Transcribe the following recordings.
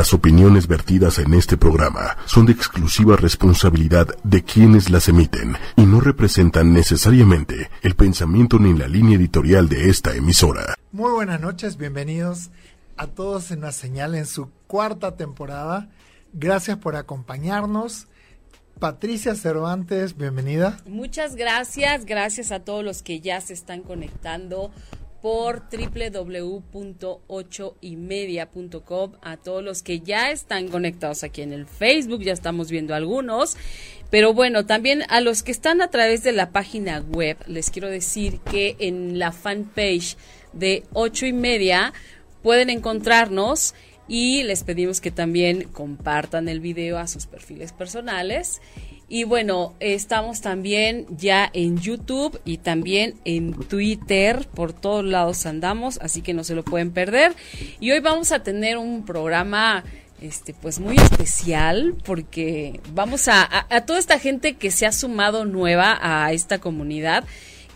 Las opiniones vertidas en este programa son de exclusiva responsabilidad de quienes las emiten y no representan necesariamente el pensamiento ni la línea editorial de esta emisora. Muy buenas noches, bienvenidos a todos en la señal en su cuarta temporada. Gracias por acompañarnos. Patricia Cervantes, bienvenida. Muchas gracias, gracias a todos los que ya se están conectando por www.ochoymedia.com a todos los que ya están conectados aquí en el Facebook, ya estamos viendo algunos, pero bueno, también a los que están a través de la página web, les quiero decir que en la fanpage de ocho y media pueden encontrarnos y les pedimos que también compartan el video a sus perfiles personales y bueno, estamos también ya en YouTube y también en Twitter, por todos lados andamos, así que no se lo pueden perder. Y hoy vamos a tener un programa este pues muy especial porque vamos a, a, toda esta gente que se ha sumado nueva a esta comunidad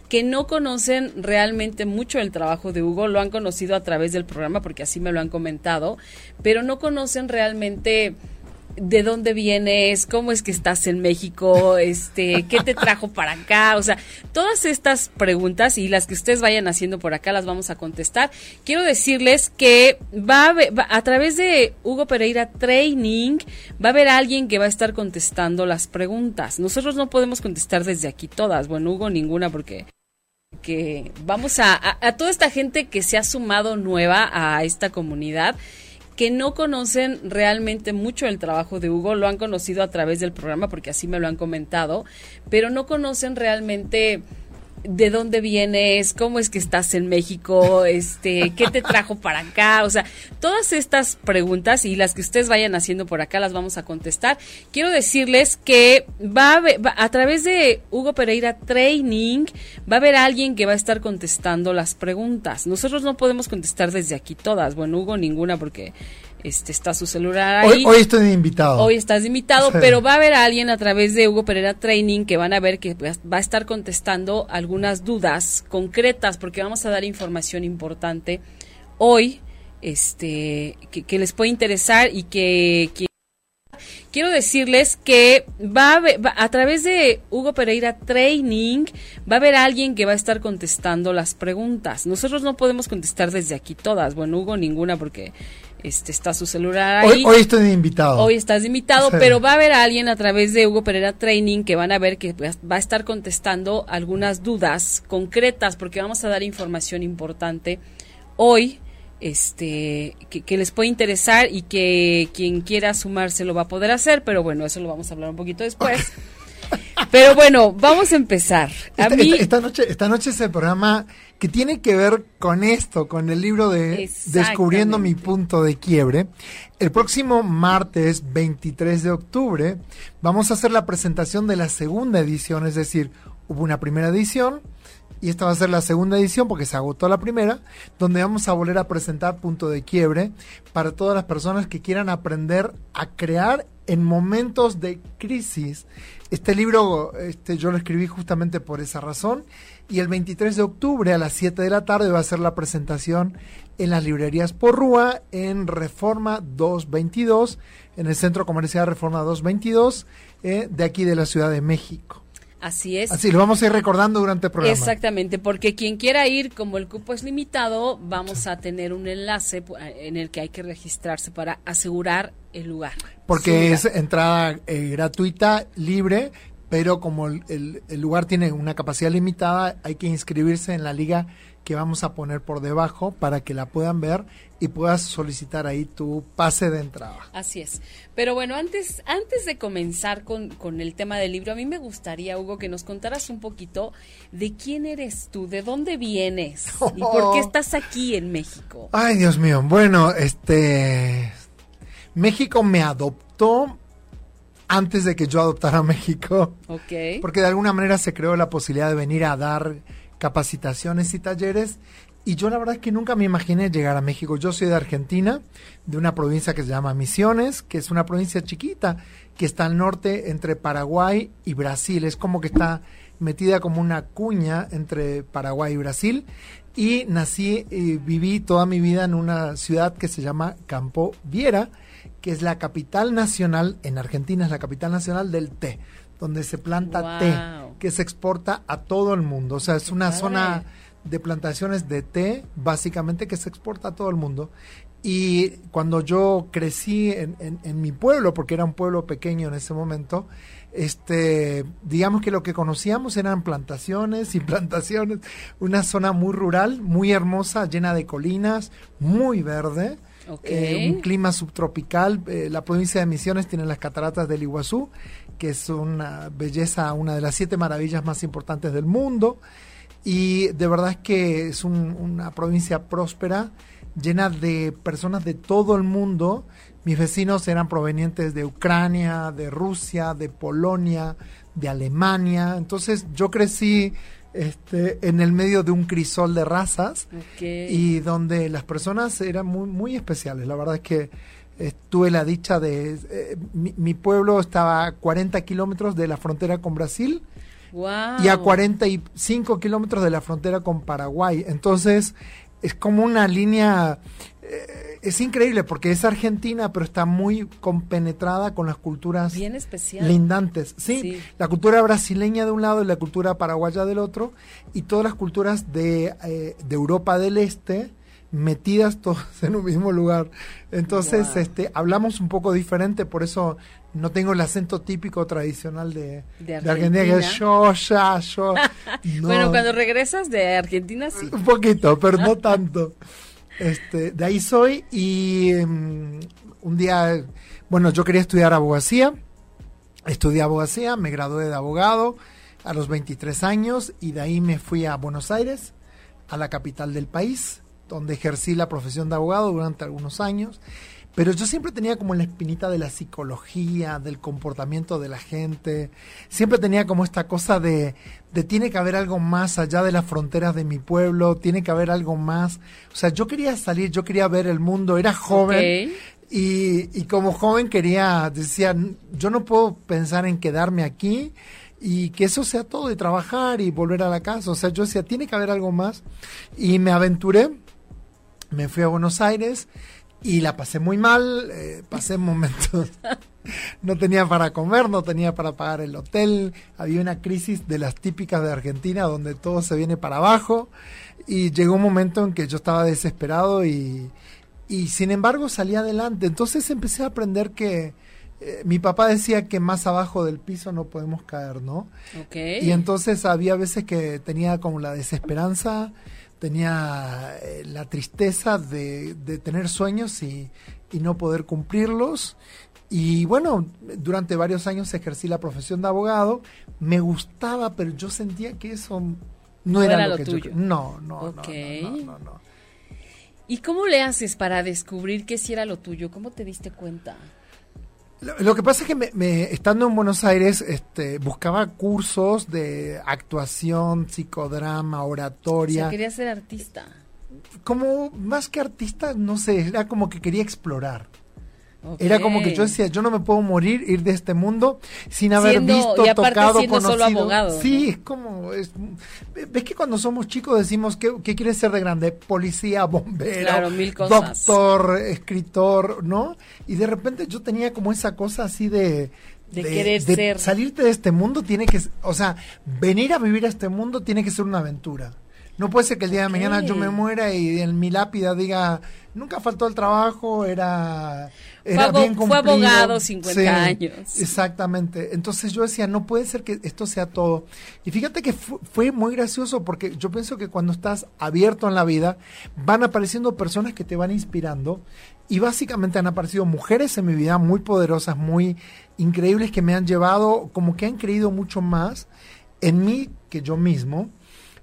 que no conocen realmente mucho el trabajo de Hugo, lo han conocido a través del programa porque así me lo han comentado, pero no conocen realmente de dónde vienes, cómo es que estás en México, este, qué te trajo para acá, o sea, todas estas preguntas y las que ustedes vayan haciendo por acá las vamos a contestar. Quiero decirles que va a, a través de Hugo Pereira Training va a haber alguien que va a estar contestando las preguntas. Nosotros no podemos contestar desde aquí todas, bueno, Hugo ninguna porque que vamos a, a toda esta gente que se ha sumado nueva a esta comunidad que no conocen realmente mucho el trabajo de Hugo, lo han conocido a través del programa porque así me lo han comentado, pero no conocen realmente de dónde vienes, cómo es que estás en México, este, qué te trajo para acá, o sea, todas estas preguntas y las que ustedes vayan haciendo por acá las vamos a contestar. Quiero decirles que va a, va, a través de Hugo Pereira Training va a haber alguien que va a estar contestando las preguntas. Nosotros no podemos contestar desde aquí todas, bueno, Hugo ninguna porque este está su celular ahí. Hoy, hoy estoy invitado. Hoy estás invitado, sí. pero va a haber alguien a través de Hugo Pereira Training que van a ver que va a estar contestando algunas dudas concretas porque vamos a dar información importante hoy este que, que les puede interesar y que, que quiero decirles que va a, va a, través de Hugo Pereira Training va a haber alguien que va a estar contestando las preguntas. Nosotros no podemos contestar desde aquí todas. Bueno, Hugo ninguna porque este está su celular ahí. Hoy, hoy estoy invitado. Hoy estás invitado, sí. pero va a haber alguien a través de Hugo Pereira Training que van a ver que va a estar contestando algunas dudas concretas porque vamos a dar información importante hoy este que, que, les puede interesar y que quien quiera sumarse lo va a poder hacer, pero bueno, eso lo vamos a hablar un poquito después. Pero bueno, vamos a empezar. A esta, mí... esta, noche, esta noche es el programa que tiene que ver con esto, con el libro de Descubriendo mi punto de quiebre. El próximo martes 23 de octubre vamos a hacer la presentación de la segunda edición, es decir, hubo una primera edición y esta va a ser la segunda edición porque se agotó la primera, donde vamos a volver a presentar punto de quiebre para todas las personas que quieran aprender a crear en momentos de crisis. Este libro este, yo lo escribí justamente por esa razón y el 23 de octubre a las 7 de la tarde va a ser la presentación en las librerías Porrúa en Reforma 222, en el Centro Comercial Reforma 222 eh, de aquí de la Ciudad de México. Así es. Así lo vamos a ir recordando durante el programa. Exactamente, porque quien quiera ir, como el cupo es limitado, vamos a tener un enlace en el que hay que registrarse para asegurar el lugar. Porque es entrada eh, gratuita, libre, pero como el, el, el, lugar tiene una capacidad limitada, hay que inscribirse en la liga que vamos a poner por debajo para que la puedan ver y puedas solicitar ahí tu pase de entrada. Así es. Pero bueno, antes, antes de comenzar con, con, el tema del libro, a mí me gustaría, Hugo, que nos contaras un poquito de quién eres tú, de dónde vienes oh. y por qué estás aquí en México. Ay, Dios mío. Bueno, este... México me adoptó antes de que yo adoptara a México. Ok. Porque de alguna manera se creó la posibilidad de venir a dar capacitaciones y talleres. Y yo la verdad es que nunca me imaginé llegar a México. Yo soy de Argentina, de una provincia que se llama Misiones, que es una provincia chiquita, que está al norte entre Paraguay y Brasil. Es como que está metida como una cuña entre Paraguay y Brasil. Y nací y viví toda mi vida en una ciudad que se llama Campo Viera, que es la capital nacional, en Argentina es la capital nacional del té, donde se planta té, que se exporta a todo el mundo. O sea, es una zona de plantaciones de té, básicamente, que se exporta a todo el mundo. Y cuando yo crecí en, en, mi pueblo, porque era un pueblo pequeño en ese momento, este, digamos que lo que conocíamos eran plantaciones y plantaciones, una zona muy rural, muy hermosa, llena de colinas, muy verde, eh, un clima subtropical. Eh, la provincia de Misiones tiene las cataratas del Iguazú, que es una belleza, una de las siete maravillas más importantes del mundo. Y de verdad es que es una provincia próspera llena de personas de todo el mundo. Mis vecinos eran provenientes de Ucrania, de Rusia, de Polonia, de Alemania. Entonces yo crecí este, en el medio de un crisol de razas y donde las personas eran muy, muy especiales. La verdad es que eh, tuve la dicha de... Eh, mi, pueblo estaba a 40 kilómetros de la frontera con Brasil. Y a 45 kilómetros de la frontera con Paraguay. Entonces, es como una línea, eh, es increíble porque es argentina, pero está muy compenetrada con las culturas Bien especial. lindantes. ¿sí? la cultura brasileña de un lado y la cultura paraguaya del otro, y todas las culturas de, eh, de Europa del Este metidas todas en un mismo lugar. Entonces, este, hablamos un poco diferente, por eso no tengo el acento típico tradicional de, Argentina. que es yo, ya, yo. bueno, cuando regresas de Argentina sí. Un poquito, pero no tanto. Este, de ahí soy y mm, un día, bueno, yo quería estudiar abogacía, estudié abogacía, me gradué de abogado a los 23 años y de ahí me fui a Buenos Aires, a la capital del país, donde ejercí la profesión de abogado durante algunos años pero yo siempre tenía como la espinita de la psicología, del comportamiento de la gente. Siempre tenía como esta cosa de, de tiene que haber algo más allá de las fronteras de mi pueblo, tiene que haber algo más. O sea, yo quería salir, yo quería ver el mundo, era joven. Y, y como joven quería, decía, yo no puedo pensar en quedarme aquí y que eso sea todo, de trabajar y volver a la casa. O sea, yo decía, tiene que haber algo más. Y me aventuré, me fui a Buenos Aires y la pasé muy mal, eh, pasé momentos, no tenía para comer, no tenía para pagar el hotel, había una crisis de las típicas de Argentina donde todo se viene para abajo y llegó un momento en que yo estaba desesperado y, y sin embargo salí adelante. Entonces empecé a aprender que eh, mi papá decía que más abajo del piso no podemos caer, ¿no? Y entonces había veces que tenía como la desesperanza tenía eh, la tristeza de, tener sueños y, no poder cumplirlos. Y bueno, durante varios años ejercí la profesión de abogado. Me gustaba, pero yo sentía que eso no, era, lo, que tuyo. no, no, no, no, ¿Y cómo le haces para descubrir que sí era lo tuyo? ¿Cómo te diste cuenta? Lo, que pasa es que me, estando en Buenos Aires este, buscaba cursos de actuación, psicodrama, oratoria. O quería ser artista. Como más que artista, no sé, era como que quería explorar. Era como que yo decía, yo no me puedo morir, ir de este mundo sin haber visto, tocado, conocido. Solo abogado, sí, es como, es, ves que cuando somos chicos decimos, ¿qué, qué quieres ser de grande? Policía, bombero, doctor, escritor, ¿no? Y de repente yo tenía como esa cosa así de... De, querer ser. Salirte de este mundo tiene que, o sea, venir a vivir a este mundo tiene que ser una aventura. No puede ser que el día de mañana yo me muera y en mi lápida diga, nunca faltó el trabajo, era, era fue, bien Fue abogado 50 años. Exactamente. Entonces yo decía, no puede ser que esto sea todo. Y fíjate que fue muy gracioso porque yo pienso que cuando estás abierto en la vida, van apareciendo personas que te van inspirando. Y básicamente han aparecido mujeres en mi vida muy poderosas, muy increíbles, que me han llevado, como que han creído mucho más en mí que yo mismo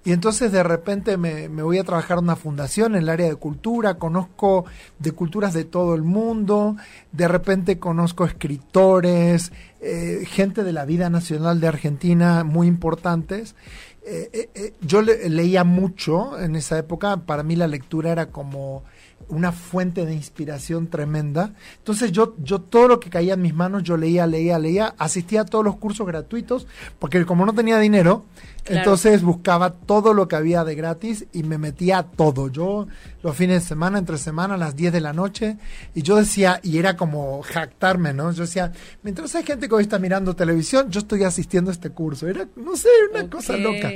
y entonces de repente me, voy a trabajar en una fundación en el área de cultura, conozco de culturas de todo el mundo, de repente conozco escritores, eh, gente de la vida nacional de Argentina muy importantes. Eh, eh, yo leía mucho en esa época, para mí la lectura era como una fuente de inspiración tremenda. Entonces yo, yo todo lo que caía en mis manos, yo leía, leía, leía, asistía a todos los cursos gratuitos, porque como no tenía dinero, Entonces buscaba todo lo que había de gratis y me metía a todo. Yo los fines de semana, entre semana, a las 10 de la noche, y yo decía, y era como jactarme, ¿no? Yo decía, mientras hay gente que hoy está mirando televisión, yo estoy asistiendo a este curso. Era, no sé, una cosa loca,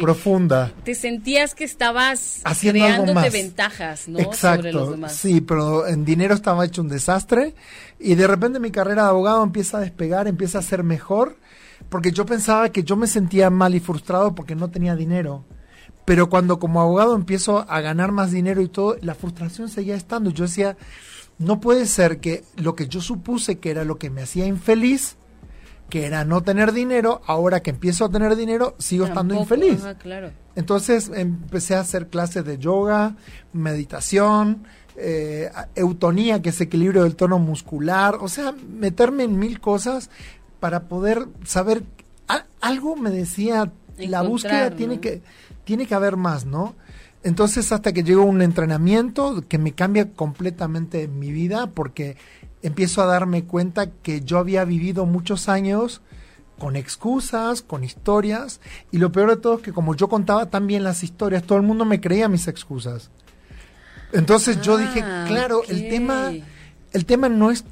profunda. Te sentías que estabas Haciendo creándote ventajas, ¿no? Exacto, sí, pero en dinero estaba hecho un desastre, y de repente mi carrera de abogado empieza a despegar, empieza a ser mejor, porque yo pensaba que yo me sentía mal y frustrado porque no tenía dinero. Pero cuando como abogado empiezo a ganar más dinero y todo, la frustración seguía estando. Yo decía, no puede ser que lo que yo supuse que era lo que me hacía infeliz, que era no tener dinero, ahora que empiezo a tener dinero, sigo estando infeliz. claro. Entonces empecé a hacer clases de yoga, meditación, eh, eutonía, que es equilibrio del tono muscular, o sea, meterme en mil cosas para poder saber algo me decía la búsqueda tiene que tiene que haber más no entonces hasta que llegó un entrenamiento que me cambia completamente mi vida porque empiezo a darme cuenta que yo había vivido muchos años con excusas, con historias, y lo peor de todo es que como yo contaba tan bien las historias, todo el mundo me creía mis excusas. Entonces yo dije, ah, claro, el tema el tema no es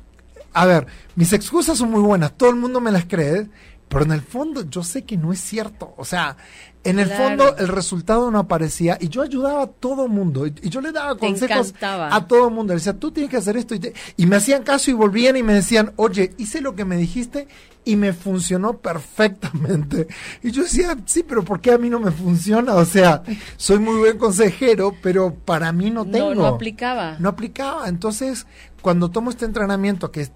a ver, mis excusas son muy buenas, todo el mundo me las cree, pero en el fondo yo sé que no es cierto. O sea, en el fondo el resultado no aparecía y yo ayudaba a todo el mundo y, yo le daba consejos a todo el mundo. Le decía, tú tienes que hacer esto y, y me hacían caso y volvían y me decían, oye, hice lo que me dijiste y me funcionó perfectamente. Y yo decía, sí, pero ¿por qué a mí no me funciona? O sea, soy muy buen consejero, pero para mí no tengo. No, no aplicaba. No aplicaba. Entonces, cuando tomo este entrenamiento que es,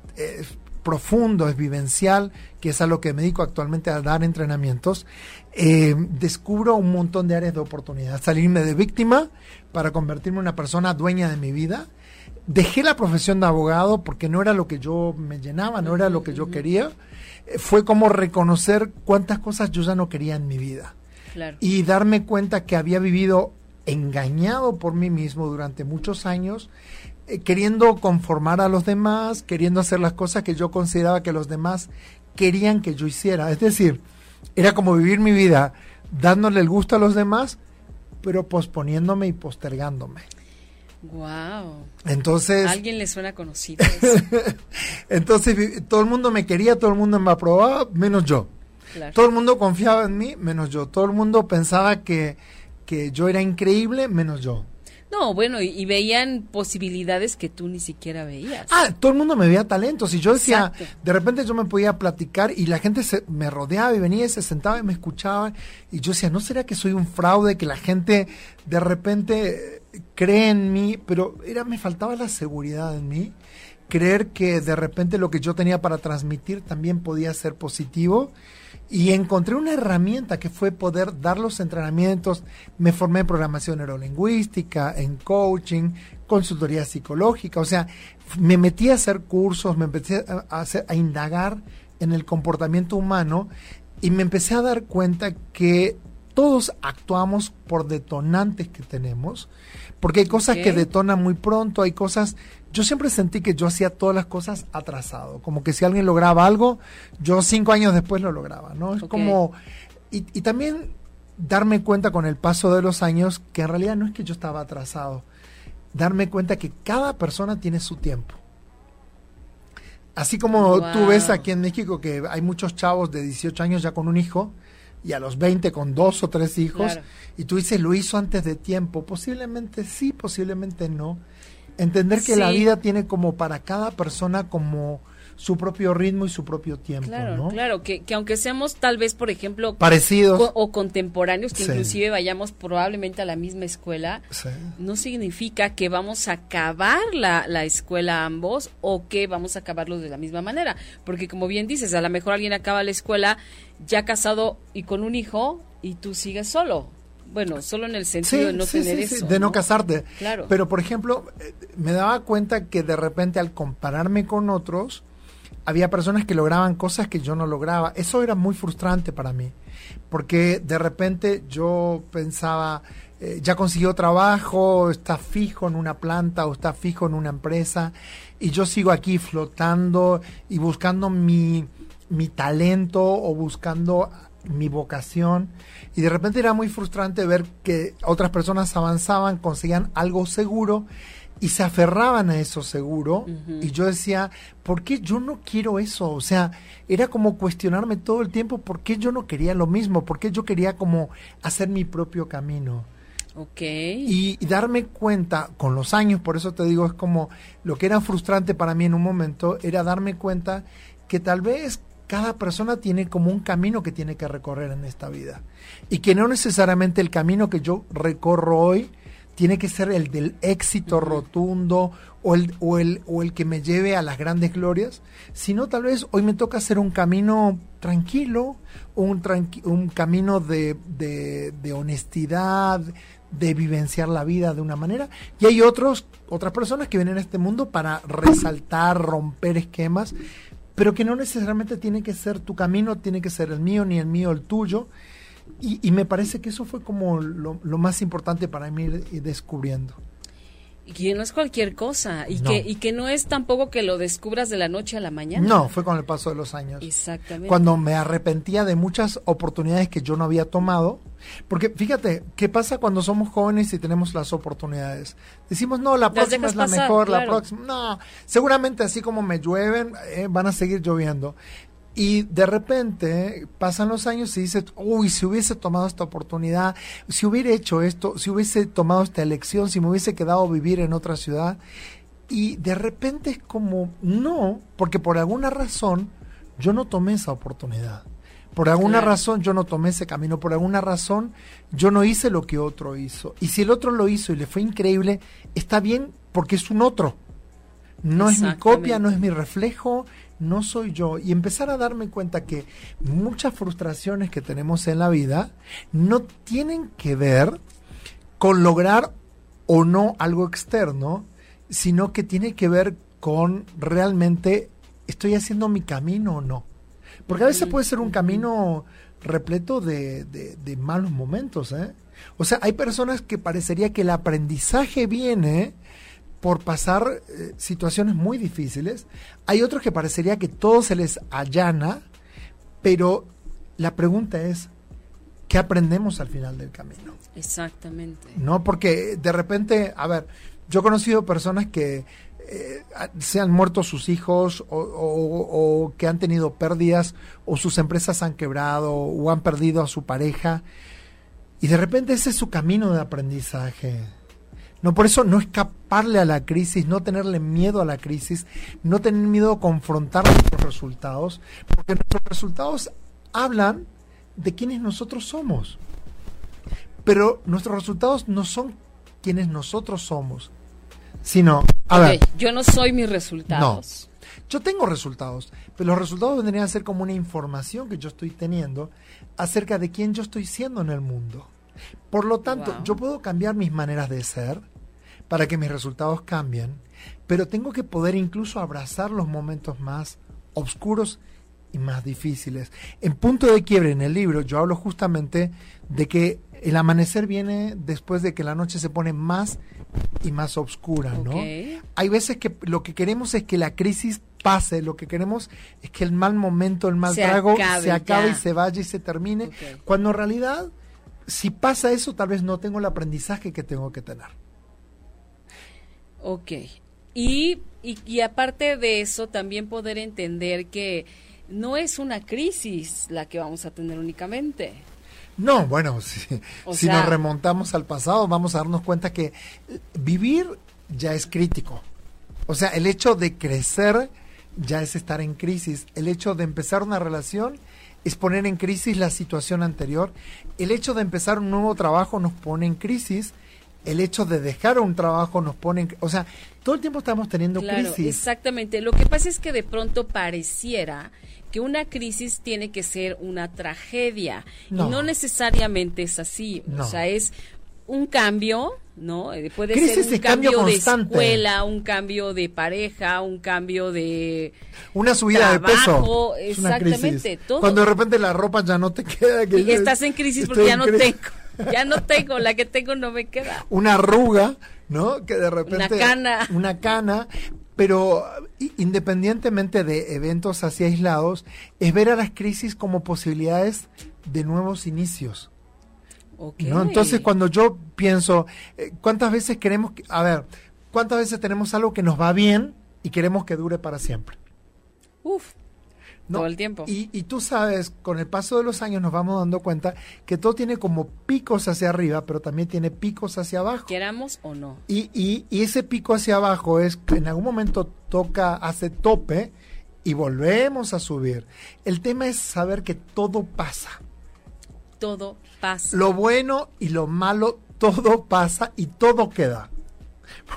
profundo, es vivencial, que es a lo que me dedico actualmente a dar entrenamientos, eh, descubro un montón de áreas de oportunidad. Salirme de víctima para convertirme en una persona dueña de mi vida. Dejé la profesión de abogado porque no era lo que yo me llenaba, no era lo que yo quería. Eh, fue como reconocer cuántas cosas yo ya no quería en mi vida. Y darme cuenta que había vivido engañado por mí mismo durante muchos años eh, queriendo conformar a los demás, queriendo hacer las cosas que yo consideraba que los demás querían que yo hiciera. Es decir, era como vivir mi vida dándole el gusto a los demás, pero posponiéndome y postergándome. Wow. Entonces. ¿A alguien le suena conocido. Entonces, todo el mundo me quería, todo el mundo me aprobaba, menos yo. Todo el mundo confiaba en mí, menos yo. Todo el mundo pensaba que, que yo era increíble, menos yo. No, bueno, y, veían posibilidades que tú ni siquiera veías. Ah, todo el mundo me veía talentos y yo decía, de repente yo me podía platicar y la gente se, me rodeaba y venía y se sentaba y me escuchaba y yo decía, ¿no será que soy un fraude, que la gente de repente cree en mí? Pero era, me faltaba la seguridad en mí, creer que de repente lo que yo tenía para transmitir también podía ser positivo y encontré una herramienta que fue poder dar los entrenamientos. Me formé en programación neurolingüística, en coaching, consultoría psicológica. O sea, me metí a hacer cursos, me empecé a, a indagar en el comportamiento humano y me empecé a dar cuenta que todos actuamos por detonantes que tenemos, porque hay cosas que detonan muy pronto, hay cosas yo siempre sentí que yo hacía todas las cosas atrasado, como que si alguien lograba algo, yo cinco años después lo lograba, ¿no? Es como, y, y, también darme cuenta con el paso de los años que en realidad no es que yo estaba atrasado, darme cuenta que cada persona tiene su tiempo. Así como tú ves aquí en México que hay muchos chavos de 18 años ya con un hijo, y a los 20 con dos o tres hijos, y tú dices, lo hizo antes de tiempo, posiblemente sí, posiblemente no Entender que la vida tiene como para cada persona como su propio ritmo y su propio tiempo. Claro, claro, que, que, aunque seamos tal vez, por ejemplo, parecidos. o, contemporáneos, que inclusive vayamos probablemente a la misma escuela, no significa que vamos a acabar la, la escuela ambos o que vamos a acabarlo de la misma manera. Porque como bien dices, a lo mejor alguien acaba la escuela ya casado y con un hijo y tú sigues solo bueno, solo en el sentido de no tener eso. de no, casarte. Claro. Pero, por ejemplo, eh, me daba cuenta que de repente al compararme con otros, había personas que lograban cosas que yo no lograba. Eso era muy frustrante para mí, porque de repente yo pensaba, eh, ya consiguió trabajo, está fijo en una planta o está fijo en una empresa, y yo sigo aquí flotando y buscando mi, mi talento o buscando mi vocación y de repente era muy frustrante ver que otras personas avanzaban, conseguían algo seguro y se aferraban a eso seguro y yo decía, ¿por qué yo no quiero eso? O sea, era como cuestionarme todo el tiempo por qué yo no quería lo mismo, por qué yo quería como hacer mi propio camino. Ok. Y, y, darme cuenta con los años, por eso te digo, es como lo que era frustrante para mí en un momento, era darme cuenta que tal vez cada persona tiene como un camino que tiene que recorrer en esta vida. Y que no necesariamente el camino que yo recorro hoy tiene que ser el del éxito rotundo o el, o, el, o el que me lleve a las grandes glorias, sino tal vez hoy me toca hacer un camino tranquilo, un, un camino de, de, de honestidad, de vivenciar la vida de una manera. Y hay otros, otras personas que vienen a este mundo para resaltar, romper esquemas, pero que no necesariamente tiene que ser tu camino, tiene que ser el mío, ni el mío el tuyo. Y, me parece que eso fue como lo, más importante para mí ir descubriendo. Y que no es cualquier cosa, y, Que, y que no es tampoco que lo descubras de la noche a la mañana. No, fue con el paso de los años. Exactamente. Cuando me arrepentía de muchas oportunidades que yo no había tomado, porque fíjate, ¿qué pasa cuando somos jóvenes y tenemos las oportunidades? Decimos, no, la próxima es la mejor, la próxima. No, seguramente así como me llueven, eh, van a seguir lloviendo. Y de repente pasan los años y dices, uy, si hubiese tomado esta oportunidad, si hubiera hecho esto, si hubiese tomado esta elección, si me hubiese quedado a vivir en otra ciudad. Y de repente es como, no, porque por alguna razón yo no tomé esa oportunidad. Por alguna razón yo no tomé ese camino, por alguna razón yo no hice lo que otro hizo. Y si el otro lo hizo y le fue increíble, está bien porque es un otro. No es mi copia, no es mi reflejo, no soy yo. Y empezar a darme cuenta que muchas frustraciones que tenemos en la vida no tienen que ver con lograr o no algo externo, sino que tiene que ver con realmente estoy haciendo mi camino o no. Porque a veces puede ser un camino repleto de, de, malos momentos. ¿eh? O sea, hay personas que parecería que el aprendizaje viene por pasar eh, situaciones muy difíciles. Hay otros que parecería que todo se les allana, pero la pregunta es, ¿qué aprendemos al final del camino? Exactamente. No, porque de repente, a ver, yo he conocido personas que eh, se han muerto sus hijos o, o, que han tenido pérdidas o sus empresas han quebrado o han perdido a su pareja y de repente ese es su camino de aprendizaje no, por eso no escaparle a la crisis, no tenerle miedo a la crisis, no tener miedo a confrontar nuestros resultados, porque nuestros resultados hablan de quienes nosotros somos. Pero nuestros resultados no son quienes nosotros somos, sino, a ver, yo no soy mis resultados. No, yo tengo resultados, pero los resultados vendrían a ser como una información que yo estoy teniendo acerca de quién yo estoy siendo en el mundo. Por lo tanto, yo puedo cambiar mis maneras de ser para que mis resultados cambien, pero tengo que poder incluso abrazar los momentos más oscuros y más difíciles. En punto de quiebre en el libro yo hablo justamente de que el amanecer viene después de que la noche se pone más y más oscura, ¿no? Hay veces que lo que queremos es que la crisis pase, lo que queremos es que el mal momento, el mal trago se acabe y se vaya y se termine, cuando en realidad si pasa eso, tal vez no tengo el aprendizaje que tengo que tener. Ok. Y, y, aparte de eso, también poder entender que no es una crisis la que vamos a tener únicamente. No, bueno, si, si nos remontamos al pasado, vamos a darnos cuenta que vivir ya es crítico. O sea, el hecho de crecer ya es estar en crisis. El hecho de empezar una relación es poner en crisis la situación anterior. El hecho de empezar un nuevo trabajo nos pone en crisis. El hecho de dejar un trabajo nos pone en... O sea, todo el tiempo estamos teniendo claro, crisis. Exactamente. Lo que pasa es que de pronto pareciera que una crisis tiene que ser una tragedia. Y no necesariamente es así. O sea, es un cambio, ¿no? Eh, puede ser un cambio, de escuela, un cambio de pareja, un cambio de una subida de peso. Exactamente, todo. Cuando de repente la ropa ya no te queda. Que y estás en crisis porque ya no tengo. Ya no tengo, la que tengo no me queda. Una arruga, ¿no? Que de repente. Una cana. Una cana. Pero independientemente de eventos así aislados, es ver a las crisis como posibilidades de nuevos inicios. ¿No? Entonces, cuando yo pienso, eh, ¿cuántas veces queremos, que, a ver, cuántas veces tenemos algo que nos va bien y queremos que dure para siempre? Uf, todo el tiempo. Y, y, tú sabes, con el paso de los años nos vamos dando cuenta que todo tiene como picos hacia arriba, pero también tiene picos hacia abajo. Queramos o no. Y, y, y ese pico hacia abajo es que en algún momento toca, hace tope y volvemos a subir. El tema es saber que todo pasa. Todo pasa. Lo bueno y lo malo, todo pasa y todo queda.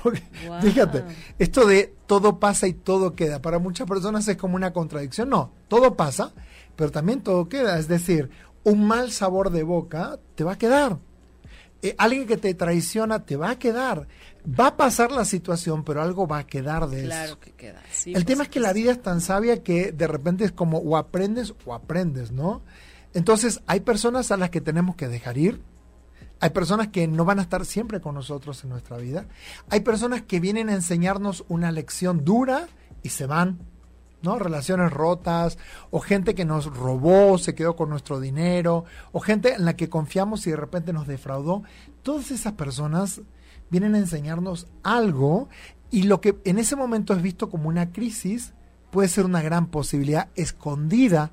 Fíjate, esto de todo pasa y todo queda, para muchas personas es como una contradicción. No, todo pasa, pero también todo queda. Es decir, un mal sabor de boca te va a quedar. Eh, alguien que te traiciona te va a quedar. Va a pasar la situación, pero algo va a quedar de claro que queda. El tema es que la vida es tan sabia que de repente es como o aprendes o aprendes, ¿no? Entonces hay personas a las que tenemos que dejar ir, hay personas que no van a estar siempre con nosotros en nuestra vida. Hay personas que vienen a enseñarnos una lección dura y se van, ¿no? Relaciones rotas, o gente que nos robó, se quedó con nuestro dinero, o gente en la que confiamos y de repente nos defraudó. Todas esas personas vienen a enseñarnos algo y lo que en ese momento es visto como una crisis puede ser una gran posibilidad escondida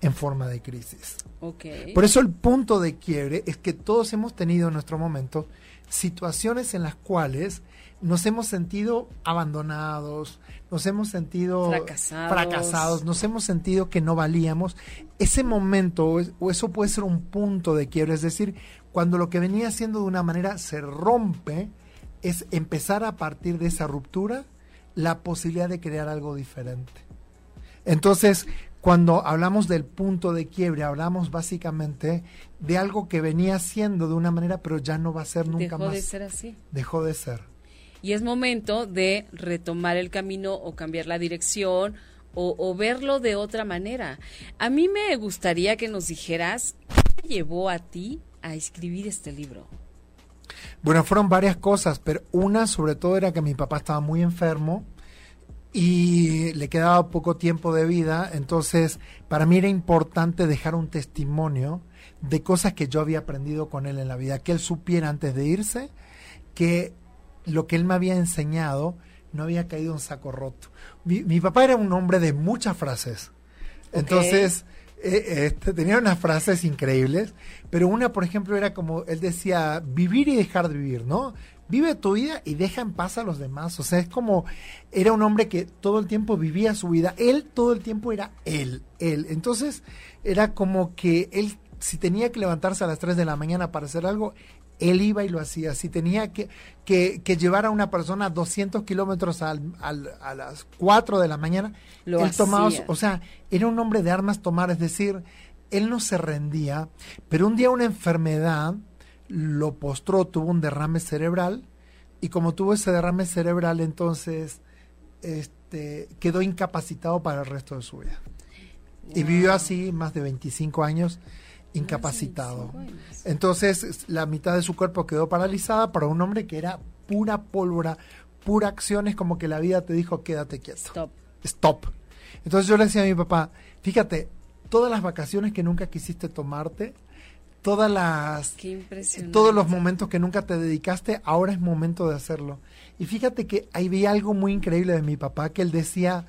en forma de crisis. Por eso el punto de quiebre es que todos hemos tenido en nuestro momento situaciones en las cuales nos hemos sentido abandonados, nos hemos sentido fracasados, nos hemos sentido que no valíamos. Ese momento o eso puede ser un punto de quiebre, es decir, cuando lo que venía siendo de una manera se rompe, es empezar a partir de esa ruptura la posibilidad de crear algo diferente. Entonces, cuando hablamos del punto de quiebre, hablamos básicamente de algo que venía siendo de una manera, pero ya no va a ser nunca más. Dejó de ser así. Dejó de ser. Y es momento de retomar el camino o cambiar la dirección o, verlo de otra manera. A mí me gustaría que nos dijeras qué te llevó a ti a escribir este libro. Bueno, fueron varias cosas, pero una sobre todo era que mi papá estaba muy enfermo y le quedaba poco tiempo de vida, entonces para mí era importante dejar un testimonio de cosas que yo había aprendido con él en la vida, que él supiera antes de irse que lo que él me había enseñado no había caído en saco roto. Mi, papá era un hombre de muchas frases, entonces eh, este, tenía unas frases increíbles, pero una, por ejemplo, era como, él decía, vivir y dejar de vivir, ¿no? Vive tu vida y deja en paz a los demás. O sea, es como, era un hombre que todo el tiempo vivía su vida. Él todo el tiempo era él, él. Entonces, era como que él, si tenía que levantarse a las 3 de la mañana para hacer algo, él iba y lo hacía. Si tenía que, que, llevar a una persona 200 kilómetros al, a las 4 de la mañana, lo él tomaba, o sea, era un hombre de armas tomar, es decir, él no se rendía, pero un día una enfermedad lo postró, tuvo un derrame cerebral y como tuvo ese derrame cerebral entonces este, quedó incapacitado para el resto de su vida. Y vivió así más de 25 años incapacitado. Entonces la mitad de su cuerpo quedó paralizada para un hombre que era pura pólvora, pura acción, es como que la vida te dijo quédate quieto. Stop. Stop. Entonces yo le decía a mi papá, fíjate, todas las vacaciones que nunca quisiste tomarte, todas las todos los momentos que nunca te dedicaste, ahora es momento de hacerlo. Y fíjate que ahí vi algo muy increíble de mi papá que él decía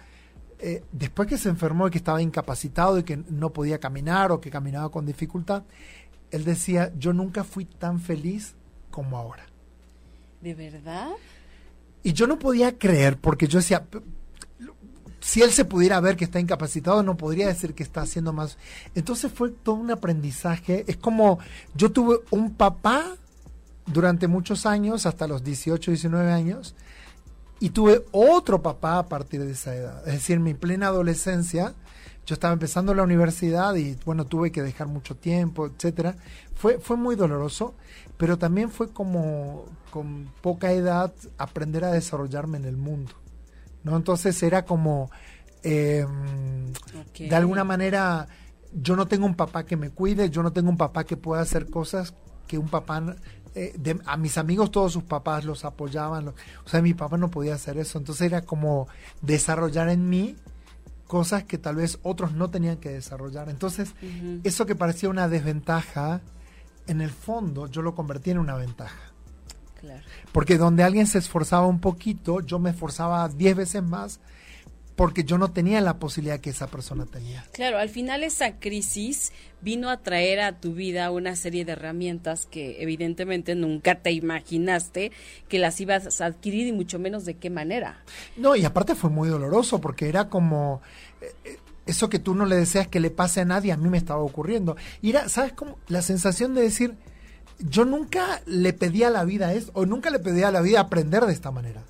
eh, después que se enfermó y que estaba incapacitado y que no podía caminar o que caminaba con dificultad, él decía, "Yo nunca fui tan feliz como ahora." ¿De verdad? Y yo no podía creer porque yo decía, si él se pudiera ver que está incapacitado, no podría decir que está haciendo más. Entonces fue todo un aprendizaje. Es como yo tuve un papá durante muchos años, hasta los 18, 19 años, y tuve otro papá a partir de esa edad. Es decir, mi plena adolescencia, yo estaba empezando la universidad y bueno, tuve que dejar mucho tiempo, etcétera. Fue, fue muy doloroso, pero también fue como con poca edad aprender a desarrollarme en el mundo. ¿No? Entonces era como, em, de alguna manera, yo no tengo un papá que me cuide, yo no tengo un papá que pueda hacer cosas que un papá eh, a mis amigos todos sus papás los apoyaban, o sea, mi papá no podía hacer eso, entonces era como desarrollar en mí cosas que tal vez otros no tenían que desarrollar. Entonces, eso que parecía una desventaja, en el fondo yo lo convertí en una ventaja. Porque donde alguien se esforzaba un poquito, yo me esforzaba diez veces más porque yo no tenía la posibilidad que esa persona tenía. Claro, al final esa crisis vino a traer a tu vida una serie de herramientas que evidentemente nunca te imaginaste que las ibas a adquirir y mucho menos de qué manera. No, y aparte fue muy doloroso porque era como eh, eh, eso que tú no le deseas que le pase a nadie, a mí me estaba ocurriendo. Y era, ¿sabes cómo? La sensación de decir, yo nunca le pedí a la vida eso, o nunca le pedí a la vida aprender de esta manera.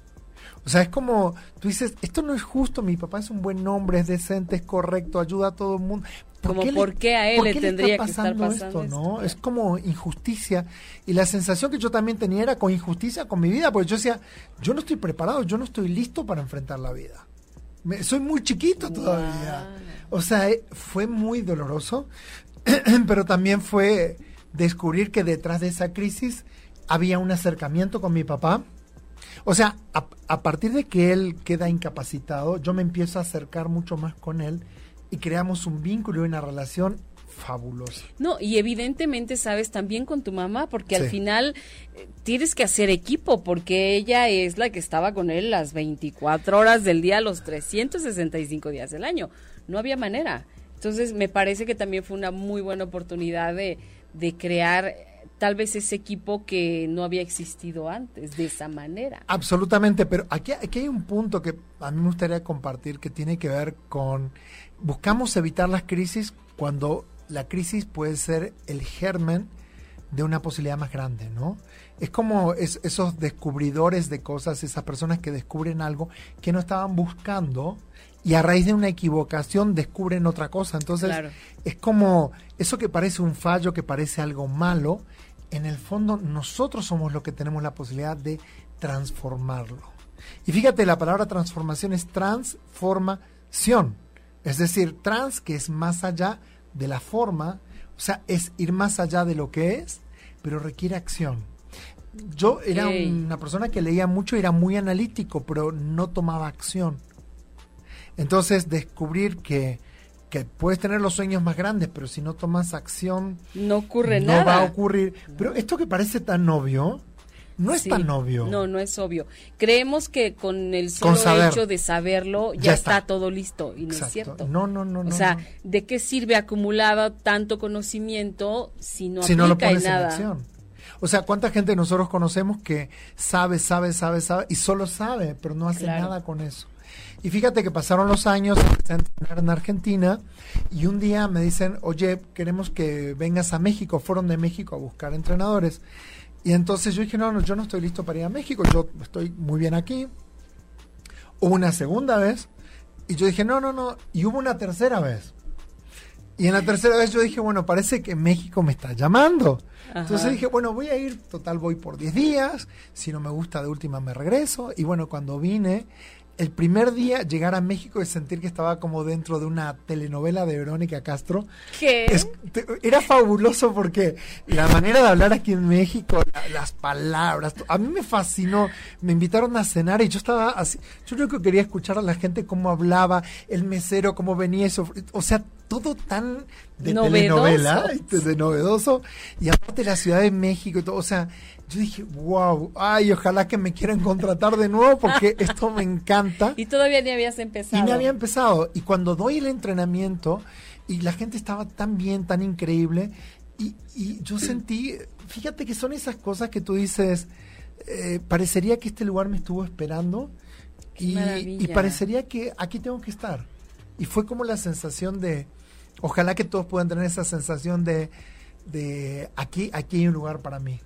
O sea, es como, tú dices, esto no es justo, mi papá es un buen hombre, es decente, es correcto, ayuda a todo el mundo. como, ¿por qué a él le tendría que estar pasando esto, no? Es como injusticia. Y la sensación que yo también tenía era con injusticia con mi vida, porque yo decía, yo no estoy preparado, yo no estoy listo para enfrentar la vida. soy muy chiquito todavía. O sea, eh, fue muy doloroso, pero también fue descubrir que detrás de esa crisis había un acercamiento con mi papá o sea, a, partir de que él queda incapacitado, yo me empiezo a acercar mucho más con él y creamos un vínculo y una relación fabulosa. No, y evidentemente sabes también con tu mamá, porque al final eh, tienes que hacer equipo, porque ella es la que estaba con él las 24 horas del día, los 365 días del año. No había manera. Entonces, me parece que también fue una muy buena oportunidad de, de crear tal vez ese equipo que no había existido antes de esa manera. Absolutamente, pero aquí, aquí hay un punto que a mí me gustaría compartir que tiene que ver con, buscamos evitar las crisis cuando la crisis puede ser el germen de una posibilidad más grande, ¿no? Es como esos descubridores de cosas, esas personas que descubren algo que no estaban buscando y a raíz de una equivocación descubren otra cosa. Entonces, es como eso que parece un fallo, que parece algo malo, en el fondo nosotros somos los que tenemos la posibilidad de transformarlo. Y fíjate, la palabra transformación es transformación. Es decir, trans, que es más allá de la forma, o sea, es ir más allá de lo que es, pero requiere acción. Yo era una persona que leía mucho era muy analítico, pero no tomaba acción. Entonces, descubrir que que puedes tener los sueños más grandes, pero si no tomas acción, no ocurre nada. No va a ocurrir. Pero esto que parece tan obvio, no es tan obvio. No, no es obvio. Creemos que con el solo hecho de saberlo ya, está. todo listo y no es cierto. No, no, no. O sea, ¿de qué sirve acumulado tanto conocimiento si no aplica lo pones nada? En acción. O sea, ¿cuánta gente nosotros conocemos que sabe, sabe, sabe, sabe y solo sabe, pero no hace nada con eso? Y fíjate que pasaron los años, empecé a entrenar en Argentina y un día me dicen, oye, queremos que vengas a México, fueron de México a buscar entrenadores. Y entonces yo dije, no, no, yo no estoy listo para ir a México, yo estoy muy bien aquí. Hubo una segunda vez y yo dije, no, no, no, y hubo una tercera vez. Y en la tercera vez yo dije, bueno, parece que México me está llamando. Entonces dije, bueno, voy a ir, total voy por 10 días, si no me gusta de última me regreso. Y bueno, cuando vine, el primer día llegar a México y sentir que estaba como dentro de una telenovela de Verónica Castro. ¿Qué? era fabuloso porque la manera de hablar aquí en México, las palabras, a mí me fascinó. Me invitaron a cenar y yo estaba así. Yo creo que quería escuchar a la gente cómo hablaba, el mesero, cómo venía eso. O sea, todo tan de telenovela, de novedoso. Y aparte la Ciudad de México y todo. O sea, yo dije, wow, ay, ojalá que me quieran contratar de nuevo porque esto me encanta. Y todavía ni habías empezado. Y ni había empezado. Y cuando doy el entrenamiento y la gente estaba tan bien, tan increíble, y, yo sentí, fíjate que son esas cosas que tú dices, eh, parecería que este lugar me estuvo esperando y, y parecería que aquí tengo que estar. Y fue como la sensación de, ojalá que todos puedan tener esa sensación de, de aquí, aquí hay un lugar para mí.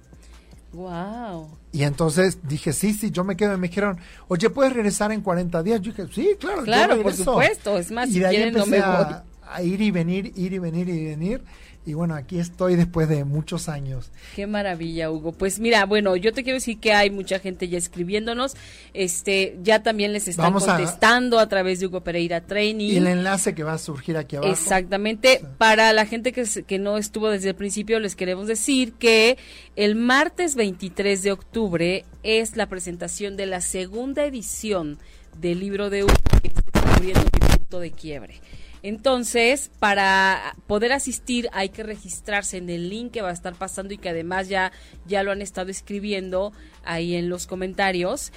Wow. Y entonces dije, sí, sí, yo me quedo. Y me dijeron, oye, ¿puedes regresar en 40 días? Yo dije, sí, claro. Claro, por supuesto. Es más, y de ahí empecé a, ir y venir, ir y venir y venir. Y bueno, aquí estoy después de muchos años. Qué maravilla, Hugo. Pues mira, bueno, yo te quiero decir que hay mucha gente ya escribiéndonos, este, ya también les están contestando a, través de Hugo Pereira Training. Y el enlace que va a surgir aquí abajo. Exactamente. Para la gente que, que no estuvo desde el principio, les queremos decir que el martes 23 de octubre es la presentación de la segunda edición del libro de Hugo, que está mi punto de quiebre. Entonces, para poder asistir hay que registrarse en el link que va a estar pasando y que además ya, ya lo han estado escribiendo ahí en los comentarios.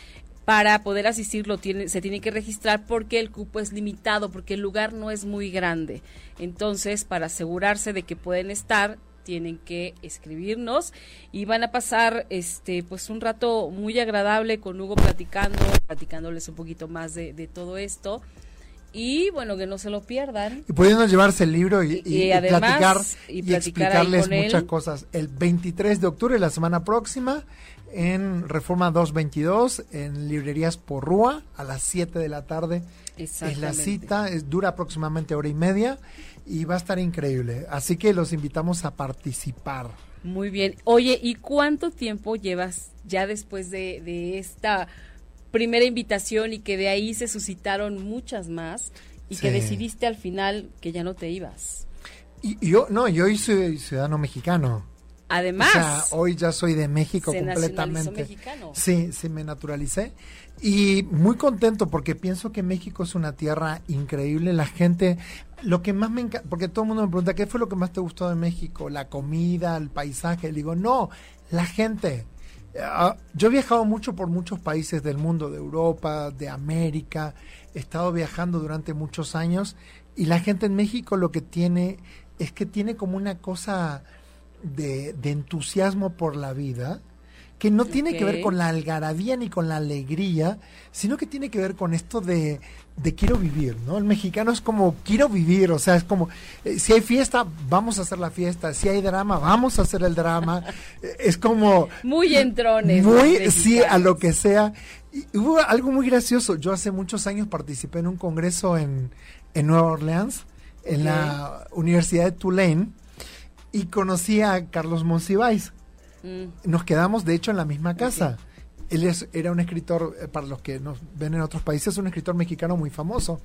Para poder asistir se tiene que registrar porque el cupo es limitado, porque el lugar no es muy grande. Entonces, para asegurarse de que pueden estar, tienen que escribirnos y van a pasar este pues un rato muy agradable con Hugo platicando, platicándoles un poquito más de todo esto y bueno, que no se lo pierdan. Y pudiendo llevarse el libro y, platicar y, explicarles muchas cosas. El 23 de octubre, la semana próxima, en Reforma 222, en Librerías Porrúa, a las 7 de la tarde. Es la cita, es, dura aproximadamente hora y media y va a estar increíble. Así que los invitamos a participar. Muy bien. Oye, ¿y cuánto tiempo llevas ya después de, de esta primera invitación y que de ahí se suscitaron muchas más y que decidiste al final que ya no te ibas. Y yo, no, yo soy ciudadano mexicano. Además. O sea, hoy ya soy de México completamente. Mexicano. Sí, sí, me naturalicé. Y muy contento porque pienso que México es una tierra increíble. La gente, lo que más me encanta, porque todo el mundo me pregunta, ¿qué fue lo que más te gustó de México? La comida, el paisaje. Le digo, no, la gente. Ah, yo he viajado mucho por muchos países del mundo, de Europa, de América, he estado viajando durante muchos años y la gente en México lo que tiene es que tiene como una cosa de, de entusiasmo por la vida que no tiene que ver con la algarabía ni con la alegría, sino que tiene que ver con esto de, de quiero vivir, ¿no? El mexicano es como quiero vivir, o sea, es como eh, si hay fiesta, vamos a hacer la fiesta, si hay drama, vamos a hacer el drama, eh, es como muy entrones, muy sí a lo que sea. Y hubo algo muy gracioso. Yo hace muchos años participé en un congreso en, en Nueva Orleans, en la Universidad de Tulane, y conocí a Carlos Monsiváis Mm. Nos quedamos, de hecho, en la misma casa. Él es, era un escritor, eh, para los que nos ven en otros países, un escritor mexicano muy famoso.